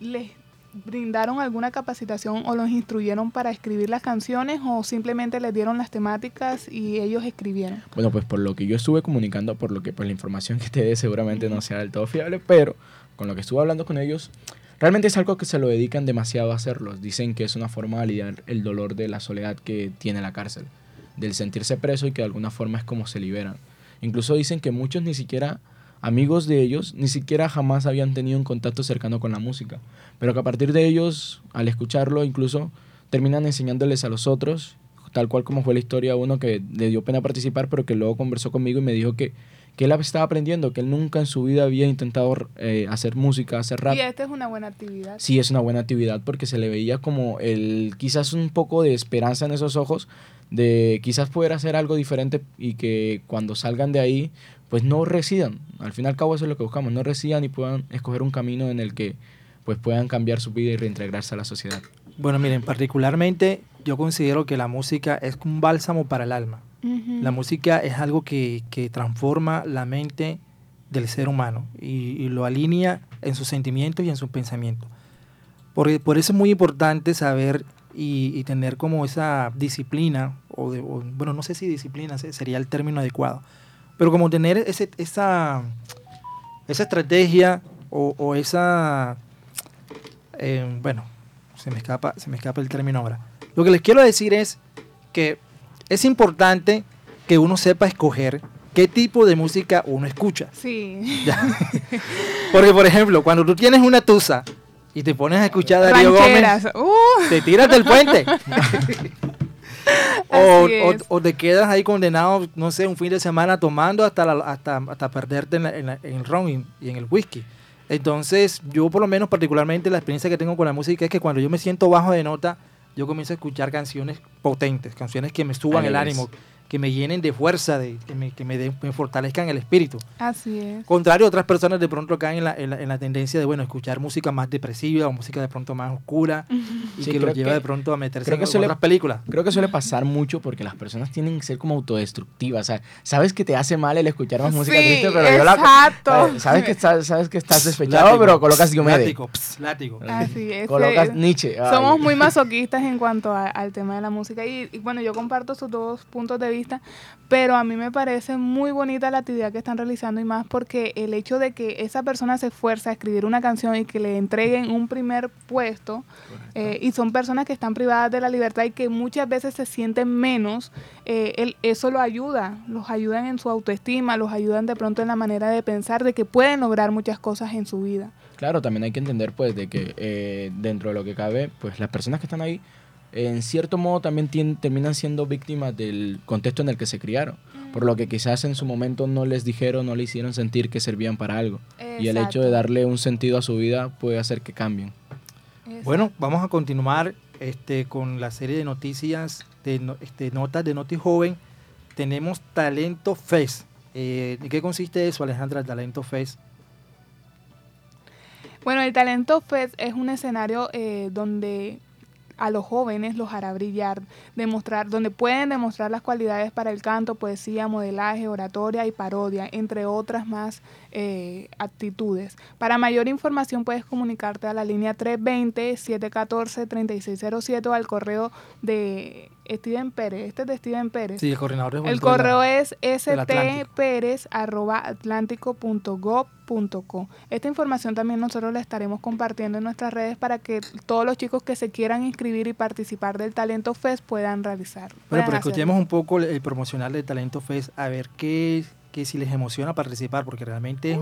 B: les brindaron alguna capacitación o los instruyeron para escribir las canciones o simplemente les dieron las temáticas y ellos escribieron?
E: Bueno, pues por lo que yo estuve comunicando, por lo que pues la información que te dé seguramente no sea del todo fiable, pero con lo que estuve hablando con ellos, realmente es algo que se lo dedican demasiado a hacerlos. Dicen que es una forma de aliviar el dolor de la soledad que tiene la cárcel, del sentirse preso y que de alguna forma es como se liberan. Incluso dicen que muchos ni siquiera amigos de ellos ni siquiera jamás habían tenido un contacto cercano con la música, pero que a partir de ellos, al escucharlo, incluso terminan enseñándoles a los otros, tal cual como fue la historia uno que le dio pena participar, pero que luego conversó conmigo y me dijo que, que él estaba aprendiendo, que él nunca en su vida había intentado eh, hacer música, hacer rap.
B: Y esta es una buena actividad.
E: Sí, es una buena actividad porque se le veía como el quizás un poco de esperanza en esos ojos de quizás poder hacer algo diferente y que cuando salgan de ahí pues no residan. Al fin y al cabo eso es lo que buscamos, no residan y puedan escoger un camino en el que pues puedan cambiar su vida y reintegrarse a la sociedad.
A: Bueno, miren, particularmente yo considero que la música es un bálsamo para el alma. La música es algo que, que, transforma la mente del ser humano y, lo alinea en sus sentimientos y en sus pensamientos. Por, por eso es muy importante saber y, tener como esa disciplina, o, bueno, no sé si disciplina sería el término adecuado, pero como tener ese, esa, esa estrategia o, esa... Eh, bueno, se me, escapa, se me escapa el término ahora. Lo que les quiero decir es que es importante que uno sepa escoger qué tipo de música uno escucha.
B: Sí.
A: Porque, por ejemplo, cuando tú tienes una tusa y te pones a escuchar a Darío Gómez, uh. te tiras del puente. o, te quedas ahí condenado, no sé, un fin de semana tomando hasta, hasta, hasta perderte en, el ron y, en el whisky. Entonces, yo por lo menos particularmente la experiencia que tengo con la música es que cuando yo me siento bajo de nota, yo comienzo a escuchar canciones potentes, canciones que me suban el ánimo, que me llenen de fuerza, de, que, me, que me, fortalezcan el espíritu.
B: Así es.
A: Contrario, otras personas de pronto caen en la, en la, tendencia de, bueno, escuchar música más depresiva o música de pronto más oscura y que los lleva de pronto a meterse en otras películas.
E: Creo que suele pasar mucho porque las personas tienen que ser como autodestructivas. O sea, sabes que te hace mal el escuchar más música triste, pero
B: exacto.
E: yo la... Sabes que, estás, sabes que estás despechado, pero colocas Diomedes.
A: Látigo, látigo.
B: Así es.
E: Colocas Nietzsche.
B: Somos muy masoquistas en cuanto al tema de la música y, y bueno, yo comparto sus dos puntos de vista pero a mí me parece muy bonita la actividad que están realizando y más porque el hecho de que esa persona se esfuerza a escribir una canción y que le entreguen un primer puesto eh, y son personas que están privadas de la libertad y que muchas veces se sienten menos, eh, eso lo ayuda, los ayudan en su autoestima, los ayudan de pronto en la manera de pensar de que pueden lograr muchas cosas en su vida.
E: Claro, también hay que entender pues de que eh, dentro de lo que cabe, pues las personas que están ahí en cierto modo también terminan siendo víctimas del contexto en el que se criaron, por lo que quizás en su momento no les dijeron, no le hicieron sentir que servían para algo. Y el hecho de darle un sentido a su vida puede hacer que cambien.
A: Bueno, vamos a continuar este, con la serie de noticias, de este, notas de Noti Joven. Tenemos Talento Fest. Eh, ¿En qué consiste eso, Alejandra, el Talento Fest?
B: Bueno, el Talento Fest es un escenario eh, donde a los jóvenes los hará brillar, demostrar, donde pueden demostrar las cualidades para el canto, poesía, modelaje, oratoria y parodia, entre otras más eh, actitudes. Para mayor información puedes comunicarte a la línea 320-714-3607 o al correo de Steven Pérez. Este es de Steven Pérez.
A: Sí, el coordinador
B: El correo es stpérez.atlántico.gov.co. Esta información también nosotros la estaremos compartiendo en nuestras redes para que todos los chicos que se quieran inscribir y participar del Talento Fest puedan realizar.
A: Bueno, pero escuchemos un poco el promocional del Talento Fest, a ver qué que si les emociona participar, porque realmente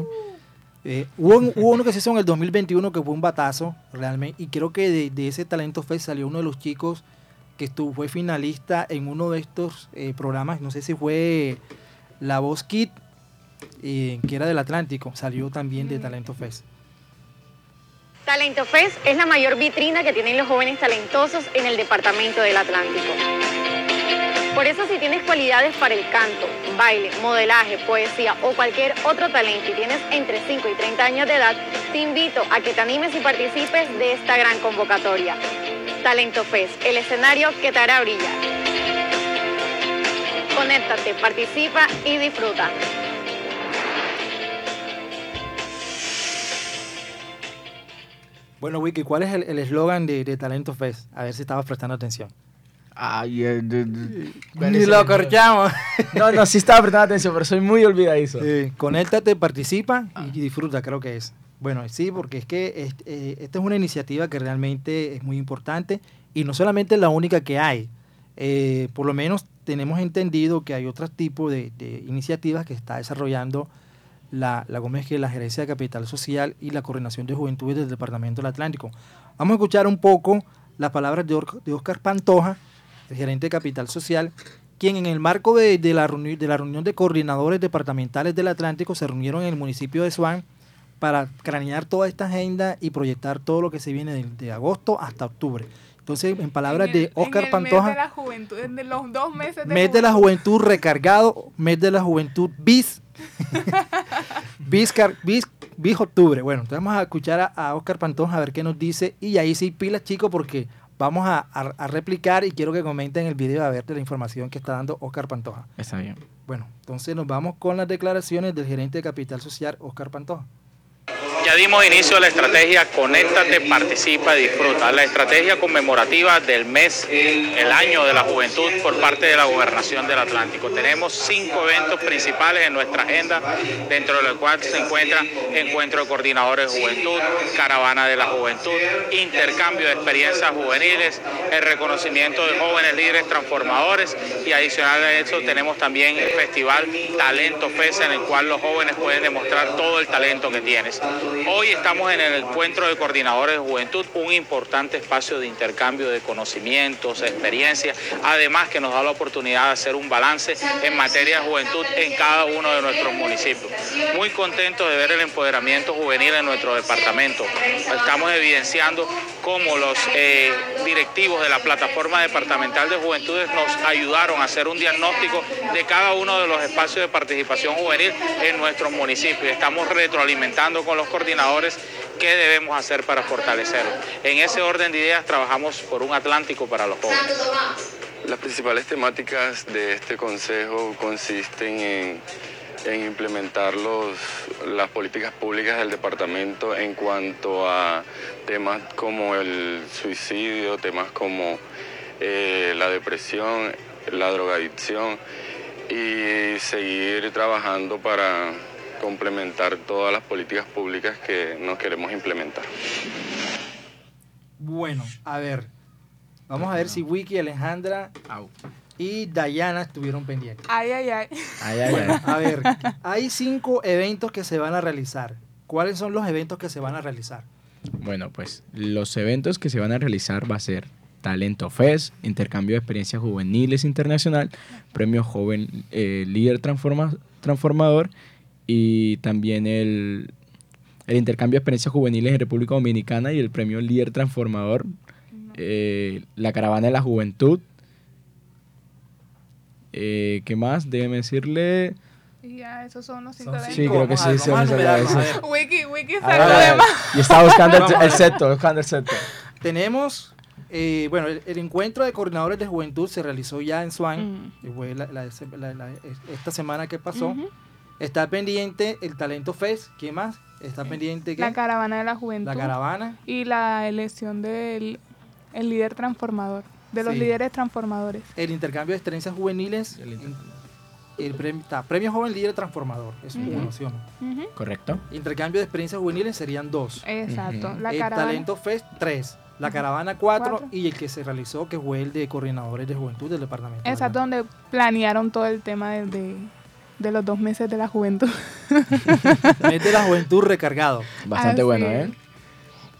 A: eh, hubo, uno que se hizo en el 2021 que fue un batazo, realmente, y creo que de, ese Talento Fest salió uno de los chicos que estuvo, fue finalista en uno de estos eh, programas, no sé si fue La Voz Kit, eh, que era del Atlántico, salió también de Talento Fest.
F: Talento Fest es la mayor vitrina que tienen los jóvenes talentosos en el departamento del Atlántico. Por eso si tienes cualidades para el canto, baile, modelaje, poesía o cualquier otro talento y tienes entre 5 y 30 años de edad, te invito a que te animes y participes de esta gran convocatoria. Talento Fest, el escenario que te hará brillar. Conéctate, participa y disfruta.
A: Bueno, Wiki, ¿cuál es el eslogan de, Talento Fest? A ver si estabas prestando atención.
E: Ay, eh, de- de- ¿cuál
A: Ni
E: es
A: lo corchamos.
E: No, no, sí estaba prestando atención, pero soy muy olvidadizo.
A: Sí, conéctate, participa y disfruta, creo que es. Bueno, sí, porque es que es- eh, esta es una iniciativa que realmente es muy importante y no solamente es la única que hay. Eh, por lo menos tenemos entendido que hay otros tipos de, de iniciativas que está desarrollando la, la, ¿cómo es que? la Gerencia de Capital Social y la Coordinación de Juventudes del Departamento del Atlántico. Vamos a escuchar un poco las palabras de, Or- de Oscar Pantoja, el gerente de Capital Social, quien en el marco de, de la reuni- de la reunión de coordinadores departamentales del Atlántico se reunieron en el municipio de Swan para cranear toda esta agenda y proyectar todo lo que se viene de, de agosto hasta octubre. Entonces, en palabras
B: En el-
A: de Oscar
B: en el
A: Pantoja,
B: Mes de la juventud, en los dos meses de
A: mes de la juventud recargado, mes de la juventud bis, bis, car- bis, bis octubre. Bueno, entonces vamos a escuchar a, a Oscar Pantoja a ver qué nos dice y ahí sí pilas chicos porque vamos a, a- a replicar y quiero que comenten el video a ver de la información que está dando Oscar Pantoja.
E: Está bien.
A: Bueno, entonces nos vamos con las declaraciones del gerente de Capital Social, Oscar Pantoja.
G: Ya dimos inicio a la estrategia Conéctate, Participa Disfruta, la estrategia conmemorativa del mes, el año de la juventud por parte de la Gobernación del Atlántico. Tenemos cinco eventos principales en nuestra agenda, dentro de los cuales se encuentra Encuentro de Coordinadores de Juventud, Caravana de la Juventud, intercambio de experiencias juveniles, el reconocimiento de jóvenes líderes transformadores y adicional a eso tenemos también el Festival Talento Fest en el cual los jóvenes pueden demostrar todo el talento que tienes. Hoy estamos en el encuentro de coordinadores de juventud, un importante espacio de intercambio de conocimientos, experiencias, además que nos da la oportunidad de hacer un balance en materia de juventud en cada uno de nuestros municipios. Muy contentos de ver el empoderamiento juvenil en nuestro departamento. Estamos evidenciando cómo los eh, directivos de la plataforma departamental de juventudes nos ayudaron a hacer un diagnóstico de cada uno de los espacios de participación juvenil en nuestros municipios. Estamos retroalimentando con los coordinadores qué debemos hacer para fortalecerlo. En ese orden de ideas trabajamos por un Atlántico para los jóvenes.
H: Las principales temáticas de este consejo consisten en, en implementar los, las políticas públicas del departamento en cuanto a temas como el suicidio, temas como eh, la depresión, la drogadicción y seguir trabajando para complementar todas las políticas públicas que nos queremos implementar.
A: Bueno, a ver, vamos a ver si Wiki, Alejandra y Dayana estuvieron pendientes.
B: Ay, ay, ay.
E: Ay, ay,
A: Bueno,
E: ay.
A: a ver, hay cinco eventos que se van a realizar. ¿Cuáles son los eventos que se van a realizar?
E: Bueno, pues los eventos que se van a realizar va a ser Talento Fest, Intercambio de Experiencias Juveniles Internacional, Premio Joven eh, Líder Transforma- Transformador y también el, el Intercambio de Experiencias Juveniles en República Dominicana y el Premio Líder Transformador, eh, la Caravana de la Juventud. Eh, ¿Qué más? Déjeme decirle...
B: Y ya, esos son los cinco.
E: Sí, creo que sí, sí,
A: vamos a
E: ver.
B: Wiki, Wiki sacó
E: y estaba buscando el, el buscando el seto.
A: Tenemos, eh, bueno, el, el encuentro de coordinadores de juventud se realizó ya en Swan, que fue la- la- la- la- esta semana que pasó.
B: Ujú.
A: Está pendiente el Talento Fest, ¿qué más? Está pendiente ¿qué?
B: La caravana de la juventud.
A: la caravana.
B: Y la elección del el líder transformador. De los
A: Sí.
B: líderes transformadores.
A: el intercambio de experiencias juveniles, el premio, está, premio joven líder transformador, es
B: Ujú.
A: uno, ¿sí o no?
B: Ujú.
E: ¿Correcto?
A: Intercambio de experiencias juveniles serían dos.
B: Exacto.
E: Ujú.
B: La
A: el
B: caravana.
A: Talento Fest, tres. La caravana, cuatro,
B: Cuatro.
A: Y el que se realizó, que fue el de coordinadores de juventud del departamento.
B: Exacto, donde planearon todo el tema de, de, de los dos meses de la juventud.
A: Mes de la juventud recargado.
E: Bastante
B: Así
E: bueno. ¿eh?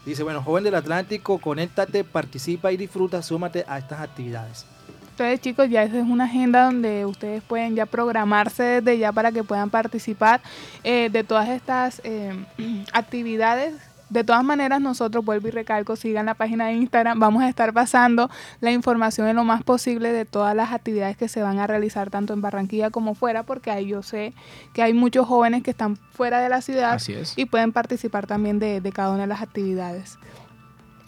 A: Dice, bueno, joven del Atlántico, conéctate, participa y disfruta, súmate a estas actividades.
B: Entonces, chicos, ya esa es una agenda donde ustedes pueden ya programarse desde ya para que puedan participar eh, de todas estas eh, actividades. De todas maneras, nosotros, vuelvo y recalco, sigan la página de Instagram. Vamos a estar pasando la información en lo más posible de todas las actividades que se van a realizar tanto en Barranquilla como fuera, porque ahí yo sé que hay muchos jóvenes que están fuera de la ciudad
E: Así es.
B: y pueden participar también de, de cada una de las actividades.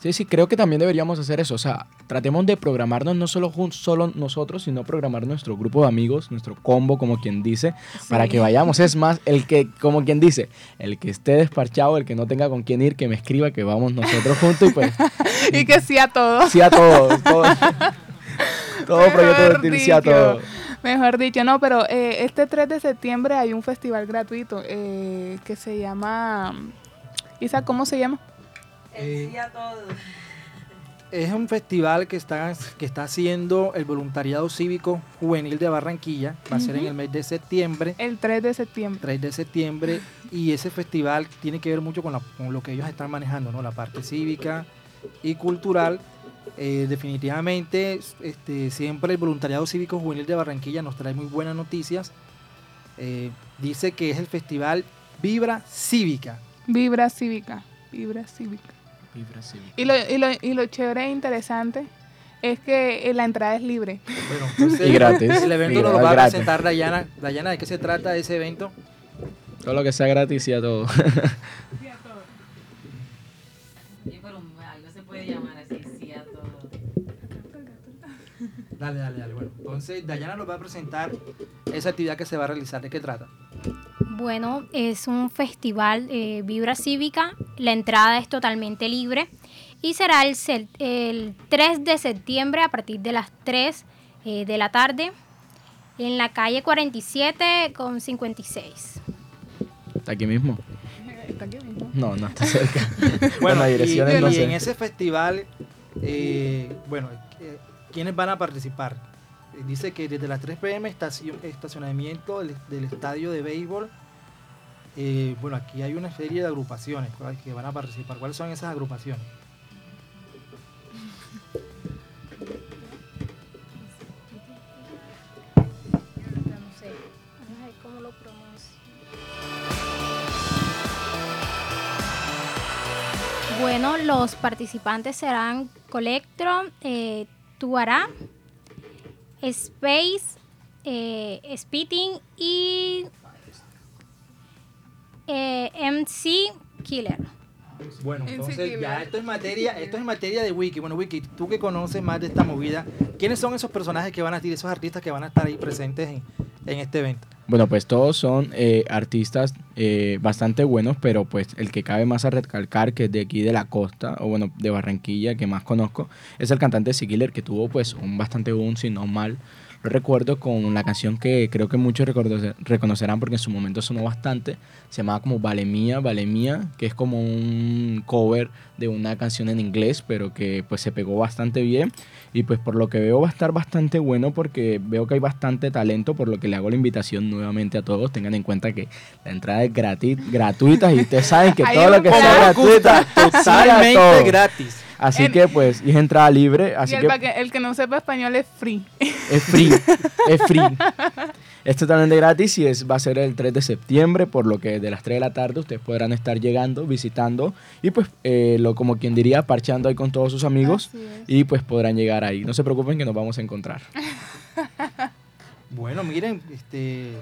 E: Sí, sí, creo que también deberíamos hacer eso. O sea, tratemos de programarnos no solo, solo nosotros, sino programar nuestro grupo de amigos, nuestro combo, como quien dice, para que vayamos. Es más, el que, como quien dice, el que esté desparchado, el que no tenga con quién ir, que me escriba, que vamos nosotros juntos y pues...
B: y que sí a todo.
E: Sí a todo. Todo, todo proyecto de sí a todo.
B: Mejor dicho, no, pero eh, este 3 de septiembre hay un festival gratuito eh, que se llama... Isa, ¿cómo se llama?
A: Eh, es un festival que está, que está haciendo el voluntariado cívico juvenil de Barranquilla. Va a ser en el mes de septiembre.
B: El 3 de septiembre.
A: 3 de septiembre. Y ese festival tiene que ver mucho con, lo que ellos están manejando, ¿no? La parte cívica y cultural. Eh, definitivamente, este, siempre el voluntariado cívico juvenil de Barranquilla nos trae muy buenas noticias. Eh, dice que es el festival Vibra Cívica.
B: Vibra Cívica. Vibra Cívica. Y lo, y, lo, y lo chévere e interesante es que eh, la entrada es libre.
E: y gratis.
A: El evento lo va a presentar Dayana. Dayana, ¿de qué se trata ese evento?
E: Todo lo que sea gratis y a todo.
A: Dale, dale, dale. Bueno, entonces Dayana nos va a presentar esa actividad que se va a realizar. ¿De qué trata?
I: Bueno, es un festival eh, Vibra Cívica, la entrada es totalmente libre y será el, el 3 de septiembre a partir de las 3 eh, de la tarde en la calle 47 con 56.
E: ¿Está aquí mismo?
B: ¿Está aquí mismo?
E: No, no está cerca.
A: bueno, y, en ese festival, eh, bueno, ¿quiénes van a participar? Dice que desde las 3 pm estacionamiento del estadio de béisbol eh, bueno, aquí hay una serie de agrupaciones que van a participar. ¿Cuáles son esas agrupaciones?
I: Bueno, los participantes serán Colectro, eh, Tuará, Space, eh, Spitting y eh, MC Killer.
A: Bueno, entonces ya esto es materia, esto es materia de Wiki. Bueno, Wiki, tú que conoces más de esta movida, ¿quiénes son esos personajes que van a estar, esos artistas que van a estar ahí presentes en, este evento?
E: Bueno, pues todos son eh, artistas eh, bastante buenos, pero pues el que cabe más a recalcar que es de aquí de la costa, o bueno, de Barranquilla, que más conozco, es el cantante Killer que tuvo pues un bastante boom, si no mal, recuerdo con la canción que creo que muchos reconocerán porque en su momento sonó bastante. Se llamaba como Vale Mía, Vale Mía, que es como un cover de una canción en inglés, pero que pues se pegó bastante bien. Y pues por lo que veo va a estar bastante bueno porque veo que hay bastante talento, por lo que le hago la invitación nuevamente a todos. Tengan en cuenta que la entrada es gratis, gratuita y ustedes saben que todo lo que sea gratuita,
A: totalmente gratis.
E: Así que pues es entrada libre. Así
B: el,
E: que,
B: el que no sepa español es free.
E: Es free, es free. Es totalmente gratis y es, va a ser el 3 de septiembre, por lo que de las 3 de la tarde ustedes podrán estar llegando, visitando y pues eh, lo como quien diría, parchando ahí con todos sus amigos y pues podrán llegar ahí. No se preocupen que nos vamos a encontrar.
A: bueno, miren, este,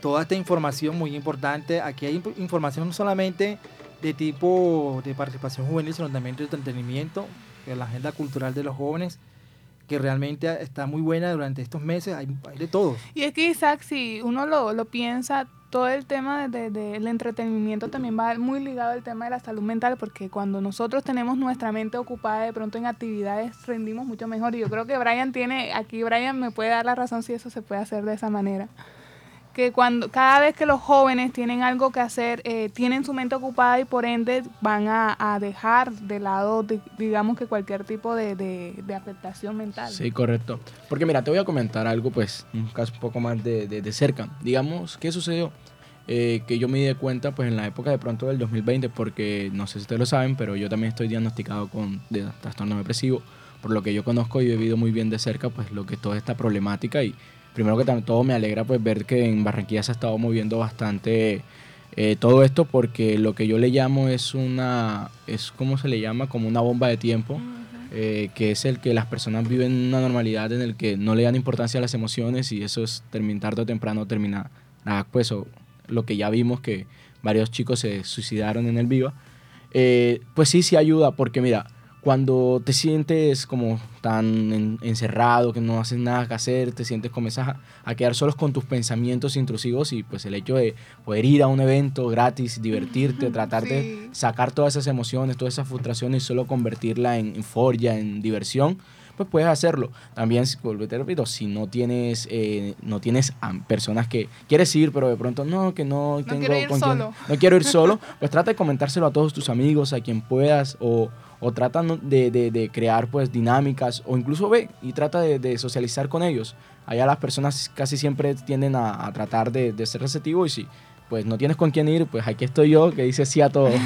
A: toda esta información muy importante. Aquí hay información no solamente de tipo de participación juvenil, sino también de entretenimiento, que la agenda cultural de los jóvenes, que realmente está muy buena durante estos meses, hay, de todo.
B: Y es que Isaac, si uno lo, lo piensa, todo el tema del de, entretenimiento también va muy ligado al tema de la salud mental, porque cuando nosotros tenemos nuestra mente ocupada de pronto en actividades, rendimos mucho mejor. Y yo creo que Brian tiene, aquí Brian me puede dar la razón si eso se puede hacer de esa manera que cuando cada vez que los jóvenes tienen algo que hacer, eh, tienen su mente ocupada y por ende van a, dejar de lado, digamos que cualquier tipo de, afectación mental.
E: Sí, correcto. Porque mira, te voy a comentar algo, pues, un caso un poco más de, cerca. Digamos, ¿qué sucedió? Eh, que yo me di cuenta, pues, en la época de pronto del 2020, porque no sé si ustedes lo saben, pero yo también estoy diagnosticado con trastorno depresivo, por lo que yo conozco y he vivido muy bien de cerca, pues, lo que toda esta problemática y primero que todo me alegra pues ver que en Barranquilla se ha estado moviendo bastante eh, todo esto porque lo que yo le llamo es una, es como se le llama, como una bomba de tiempo. Eh, que es el que las personas viven una normalidad en el que no le dan importancia a las emociones y eso es terminar tarde o temprano terminar pues lo que ya vimos que varios chicos se suicidaron en el Viva eh, pues sí sí ayuda porque mira cuando te sientes como tan en- encerrado, que no haces nada que hacer, te sientes, comienzas a, a quedar solos con tus pensamientos intrusivos y pues el hecho de poder ir a un evento gratis, divertirte, tratar de sacar todas esas emociones, todas esas frustraciones y solo convertirla en euforia, en diversión, pues puedes hacerlo. También, te repito, si no tienes, eh, no tienes personas que quieres ir, pero de pronto no, que no, tengo
B: quiero ir
E: con
B: solo.
E: no quiero ir solo, pues trata de comentárselo a todos tus amigos, a quien puedas, o, o trata no- de, de- de crear pues dinámicas, o incluso ve y trata de, socializar con ellos. Allá las personas casi siempre tienden a, tratar de, ser receptivo y si pues no tienes con quién ir, pues aquí estoy yo que dice sí a todo.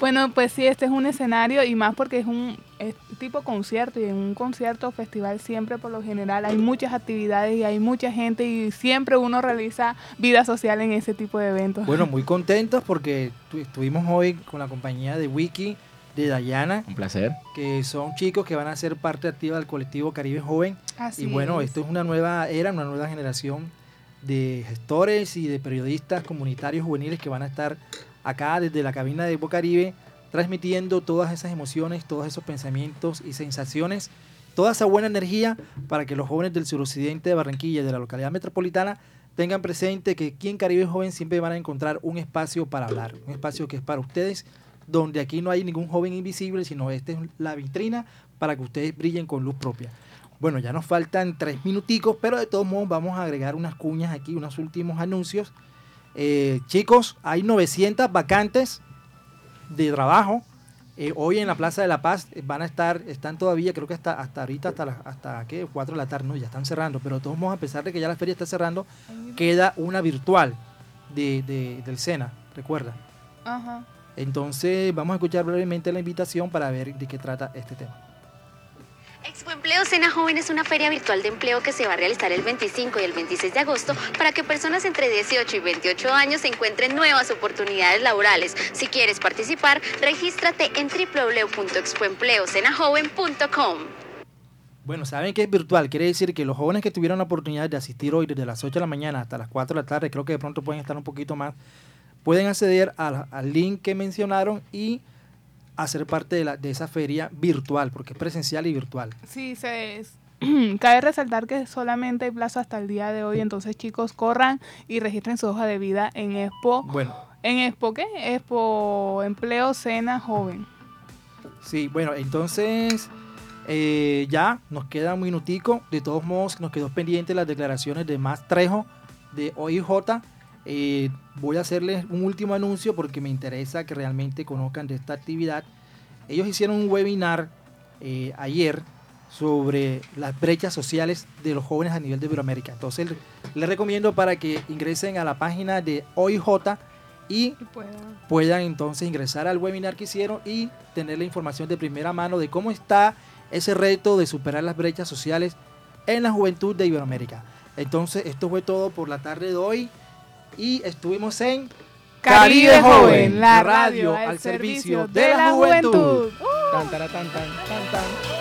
B: Bueno, pues sí, este es un escenario y más porque es un es tipo concierto y en un concierto o festival siempre por lo general hay muchas actividades y hay mucha gente y siempre uno realiza vida social en ese tipo de eventos.
A: Bueno, muy contentos porque tu- estuvimos hoy con la compañía de Wiki, de Dayana,
E: Un placer.
A: que son chicos que van a ser parte activa del colectivo Caribe Joven.
B: Así
A: y bueno,
B: es.
A: esto es una nueva era, una nueva generación de gestores y de periodistas comunitarios juveniles que van a estar acá desde la cabina de Bocaribe transmitiendo todas esas emociones, todos esos pensamientos y sensaciones, toda esa buena energía para que los jóvenes del suroccidente de Barranquilla y de la localidad metropolitana tengan presente que aquí en Caribe Joven siempre van a encontrar un espacio para hablar, un espacio que es para ustedes, donde aquí no hay ningún joven invisible, sino esta es la vitrina para que ustedes brillen con luz propia. Bueno, ya nos faltan tres minuticos, pero de todos modos vamos a agregar unas cuñas aquí, unos últimos anuncios. Eh, chicos, hay 900 vacantes de trabajo. Eh, hoy en la Plaza de la Paz eh, van a estar, están todavía, creo que hasta, hasta ahorita, hasta, la- hasta ¿qué? 4 de la tarde, no, ya están cerrando, pero todos modos, a pesar de que ya la feria está cerrando, queda una virtual de, de- del SENA, recuerda.
B: Ajá.
A: Entonces vamos a escuchar brevemente la invitación para ver de qué trata este tema.
J: Sena Joven es una feria virtual de empleo que se va a realizar el 25 y el 26 de agosto para que personas entre 18 y 28 años encuentren nuevas oportunidades laborales. Si quieres participar, regístrate en www.expoempleosenajoven.com.
A: Bueno, saben que es virtual, quiere decir que los jóvenes que tuvieron la oportunidad de asistir hoy desde las 8 de la mañana hasta las 4 de la tarde, creo que de pronto pueden estar un poquito más, pueden acceder al, al link que mencionaron y hacer parte de, la, de esa feria virtual, porque es presencial y virtual.
B: Sí, se es- cabe resaltar que solamente hay plazo hasta el día de hoy, entonces chicos corran y registren su hoja de vida en Expo.
A: Bueno,
B: ¿En Expo qué? Expo Empleo Cena Joven.
A: sí, bueno, entonces eh, ya nos queda un minutico. De todos modos, nos quedó pendiente las declaraciones de Más Trejo de OIJ. Eh, voy a hacerles un último anuncio porque me interesa que realmente conozcan de esta actividad. Ellos hicieron un webinar eh, ayer sobre las brechas sociales de los jóvenes a nivel de Iberoamérica. Entonces les recomiendo para que ingresen a la página de OIJ y puedan entonces ingresar al webinar que hicieron y tener la información de primera mano de cómo está ese reto de superar las brechas sociales en la juventud de Iberoamérica. Entonces, esto fue todo por la tarde de hoy y estuvimos en
B: Caribe Joven, la radio al servicio de la juventud.
E: Tan, taratán, tan, tan, tan.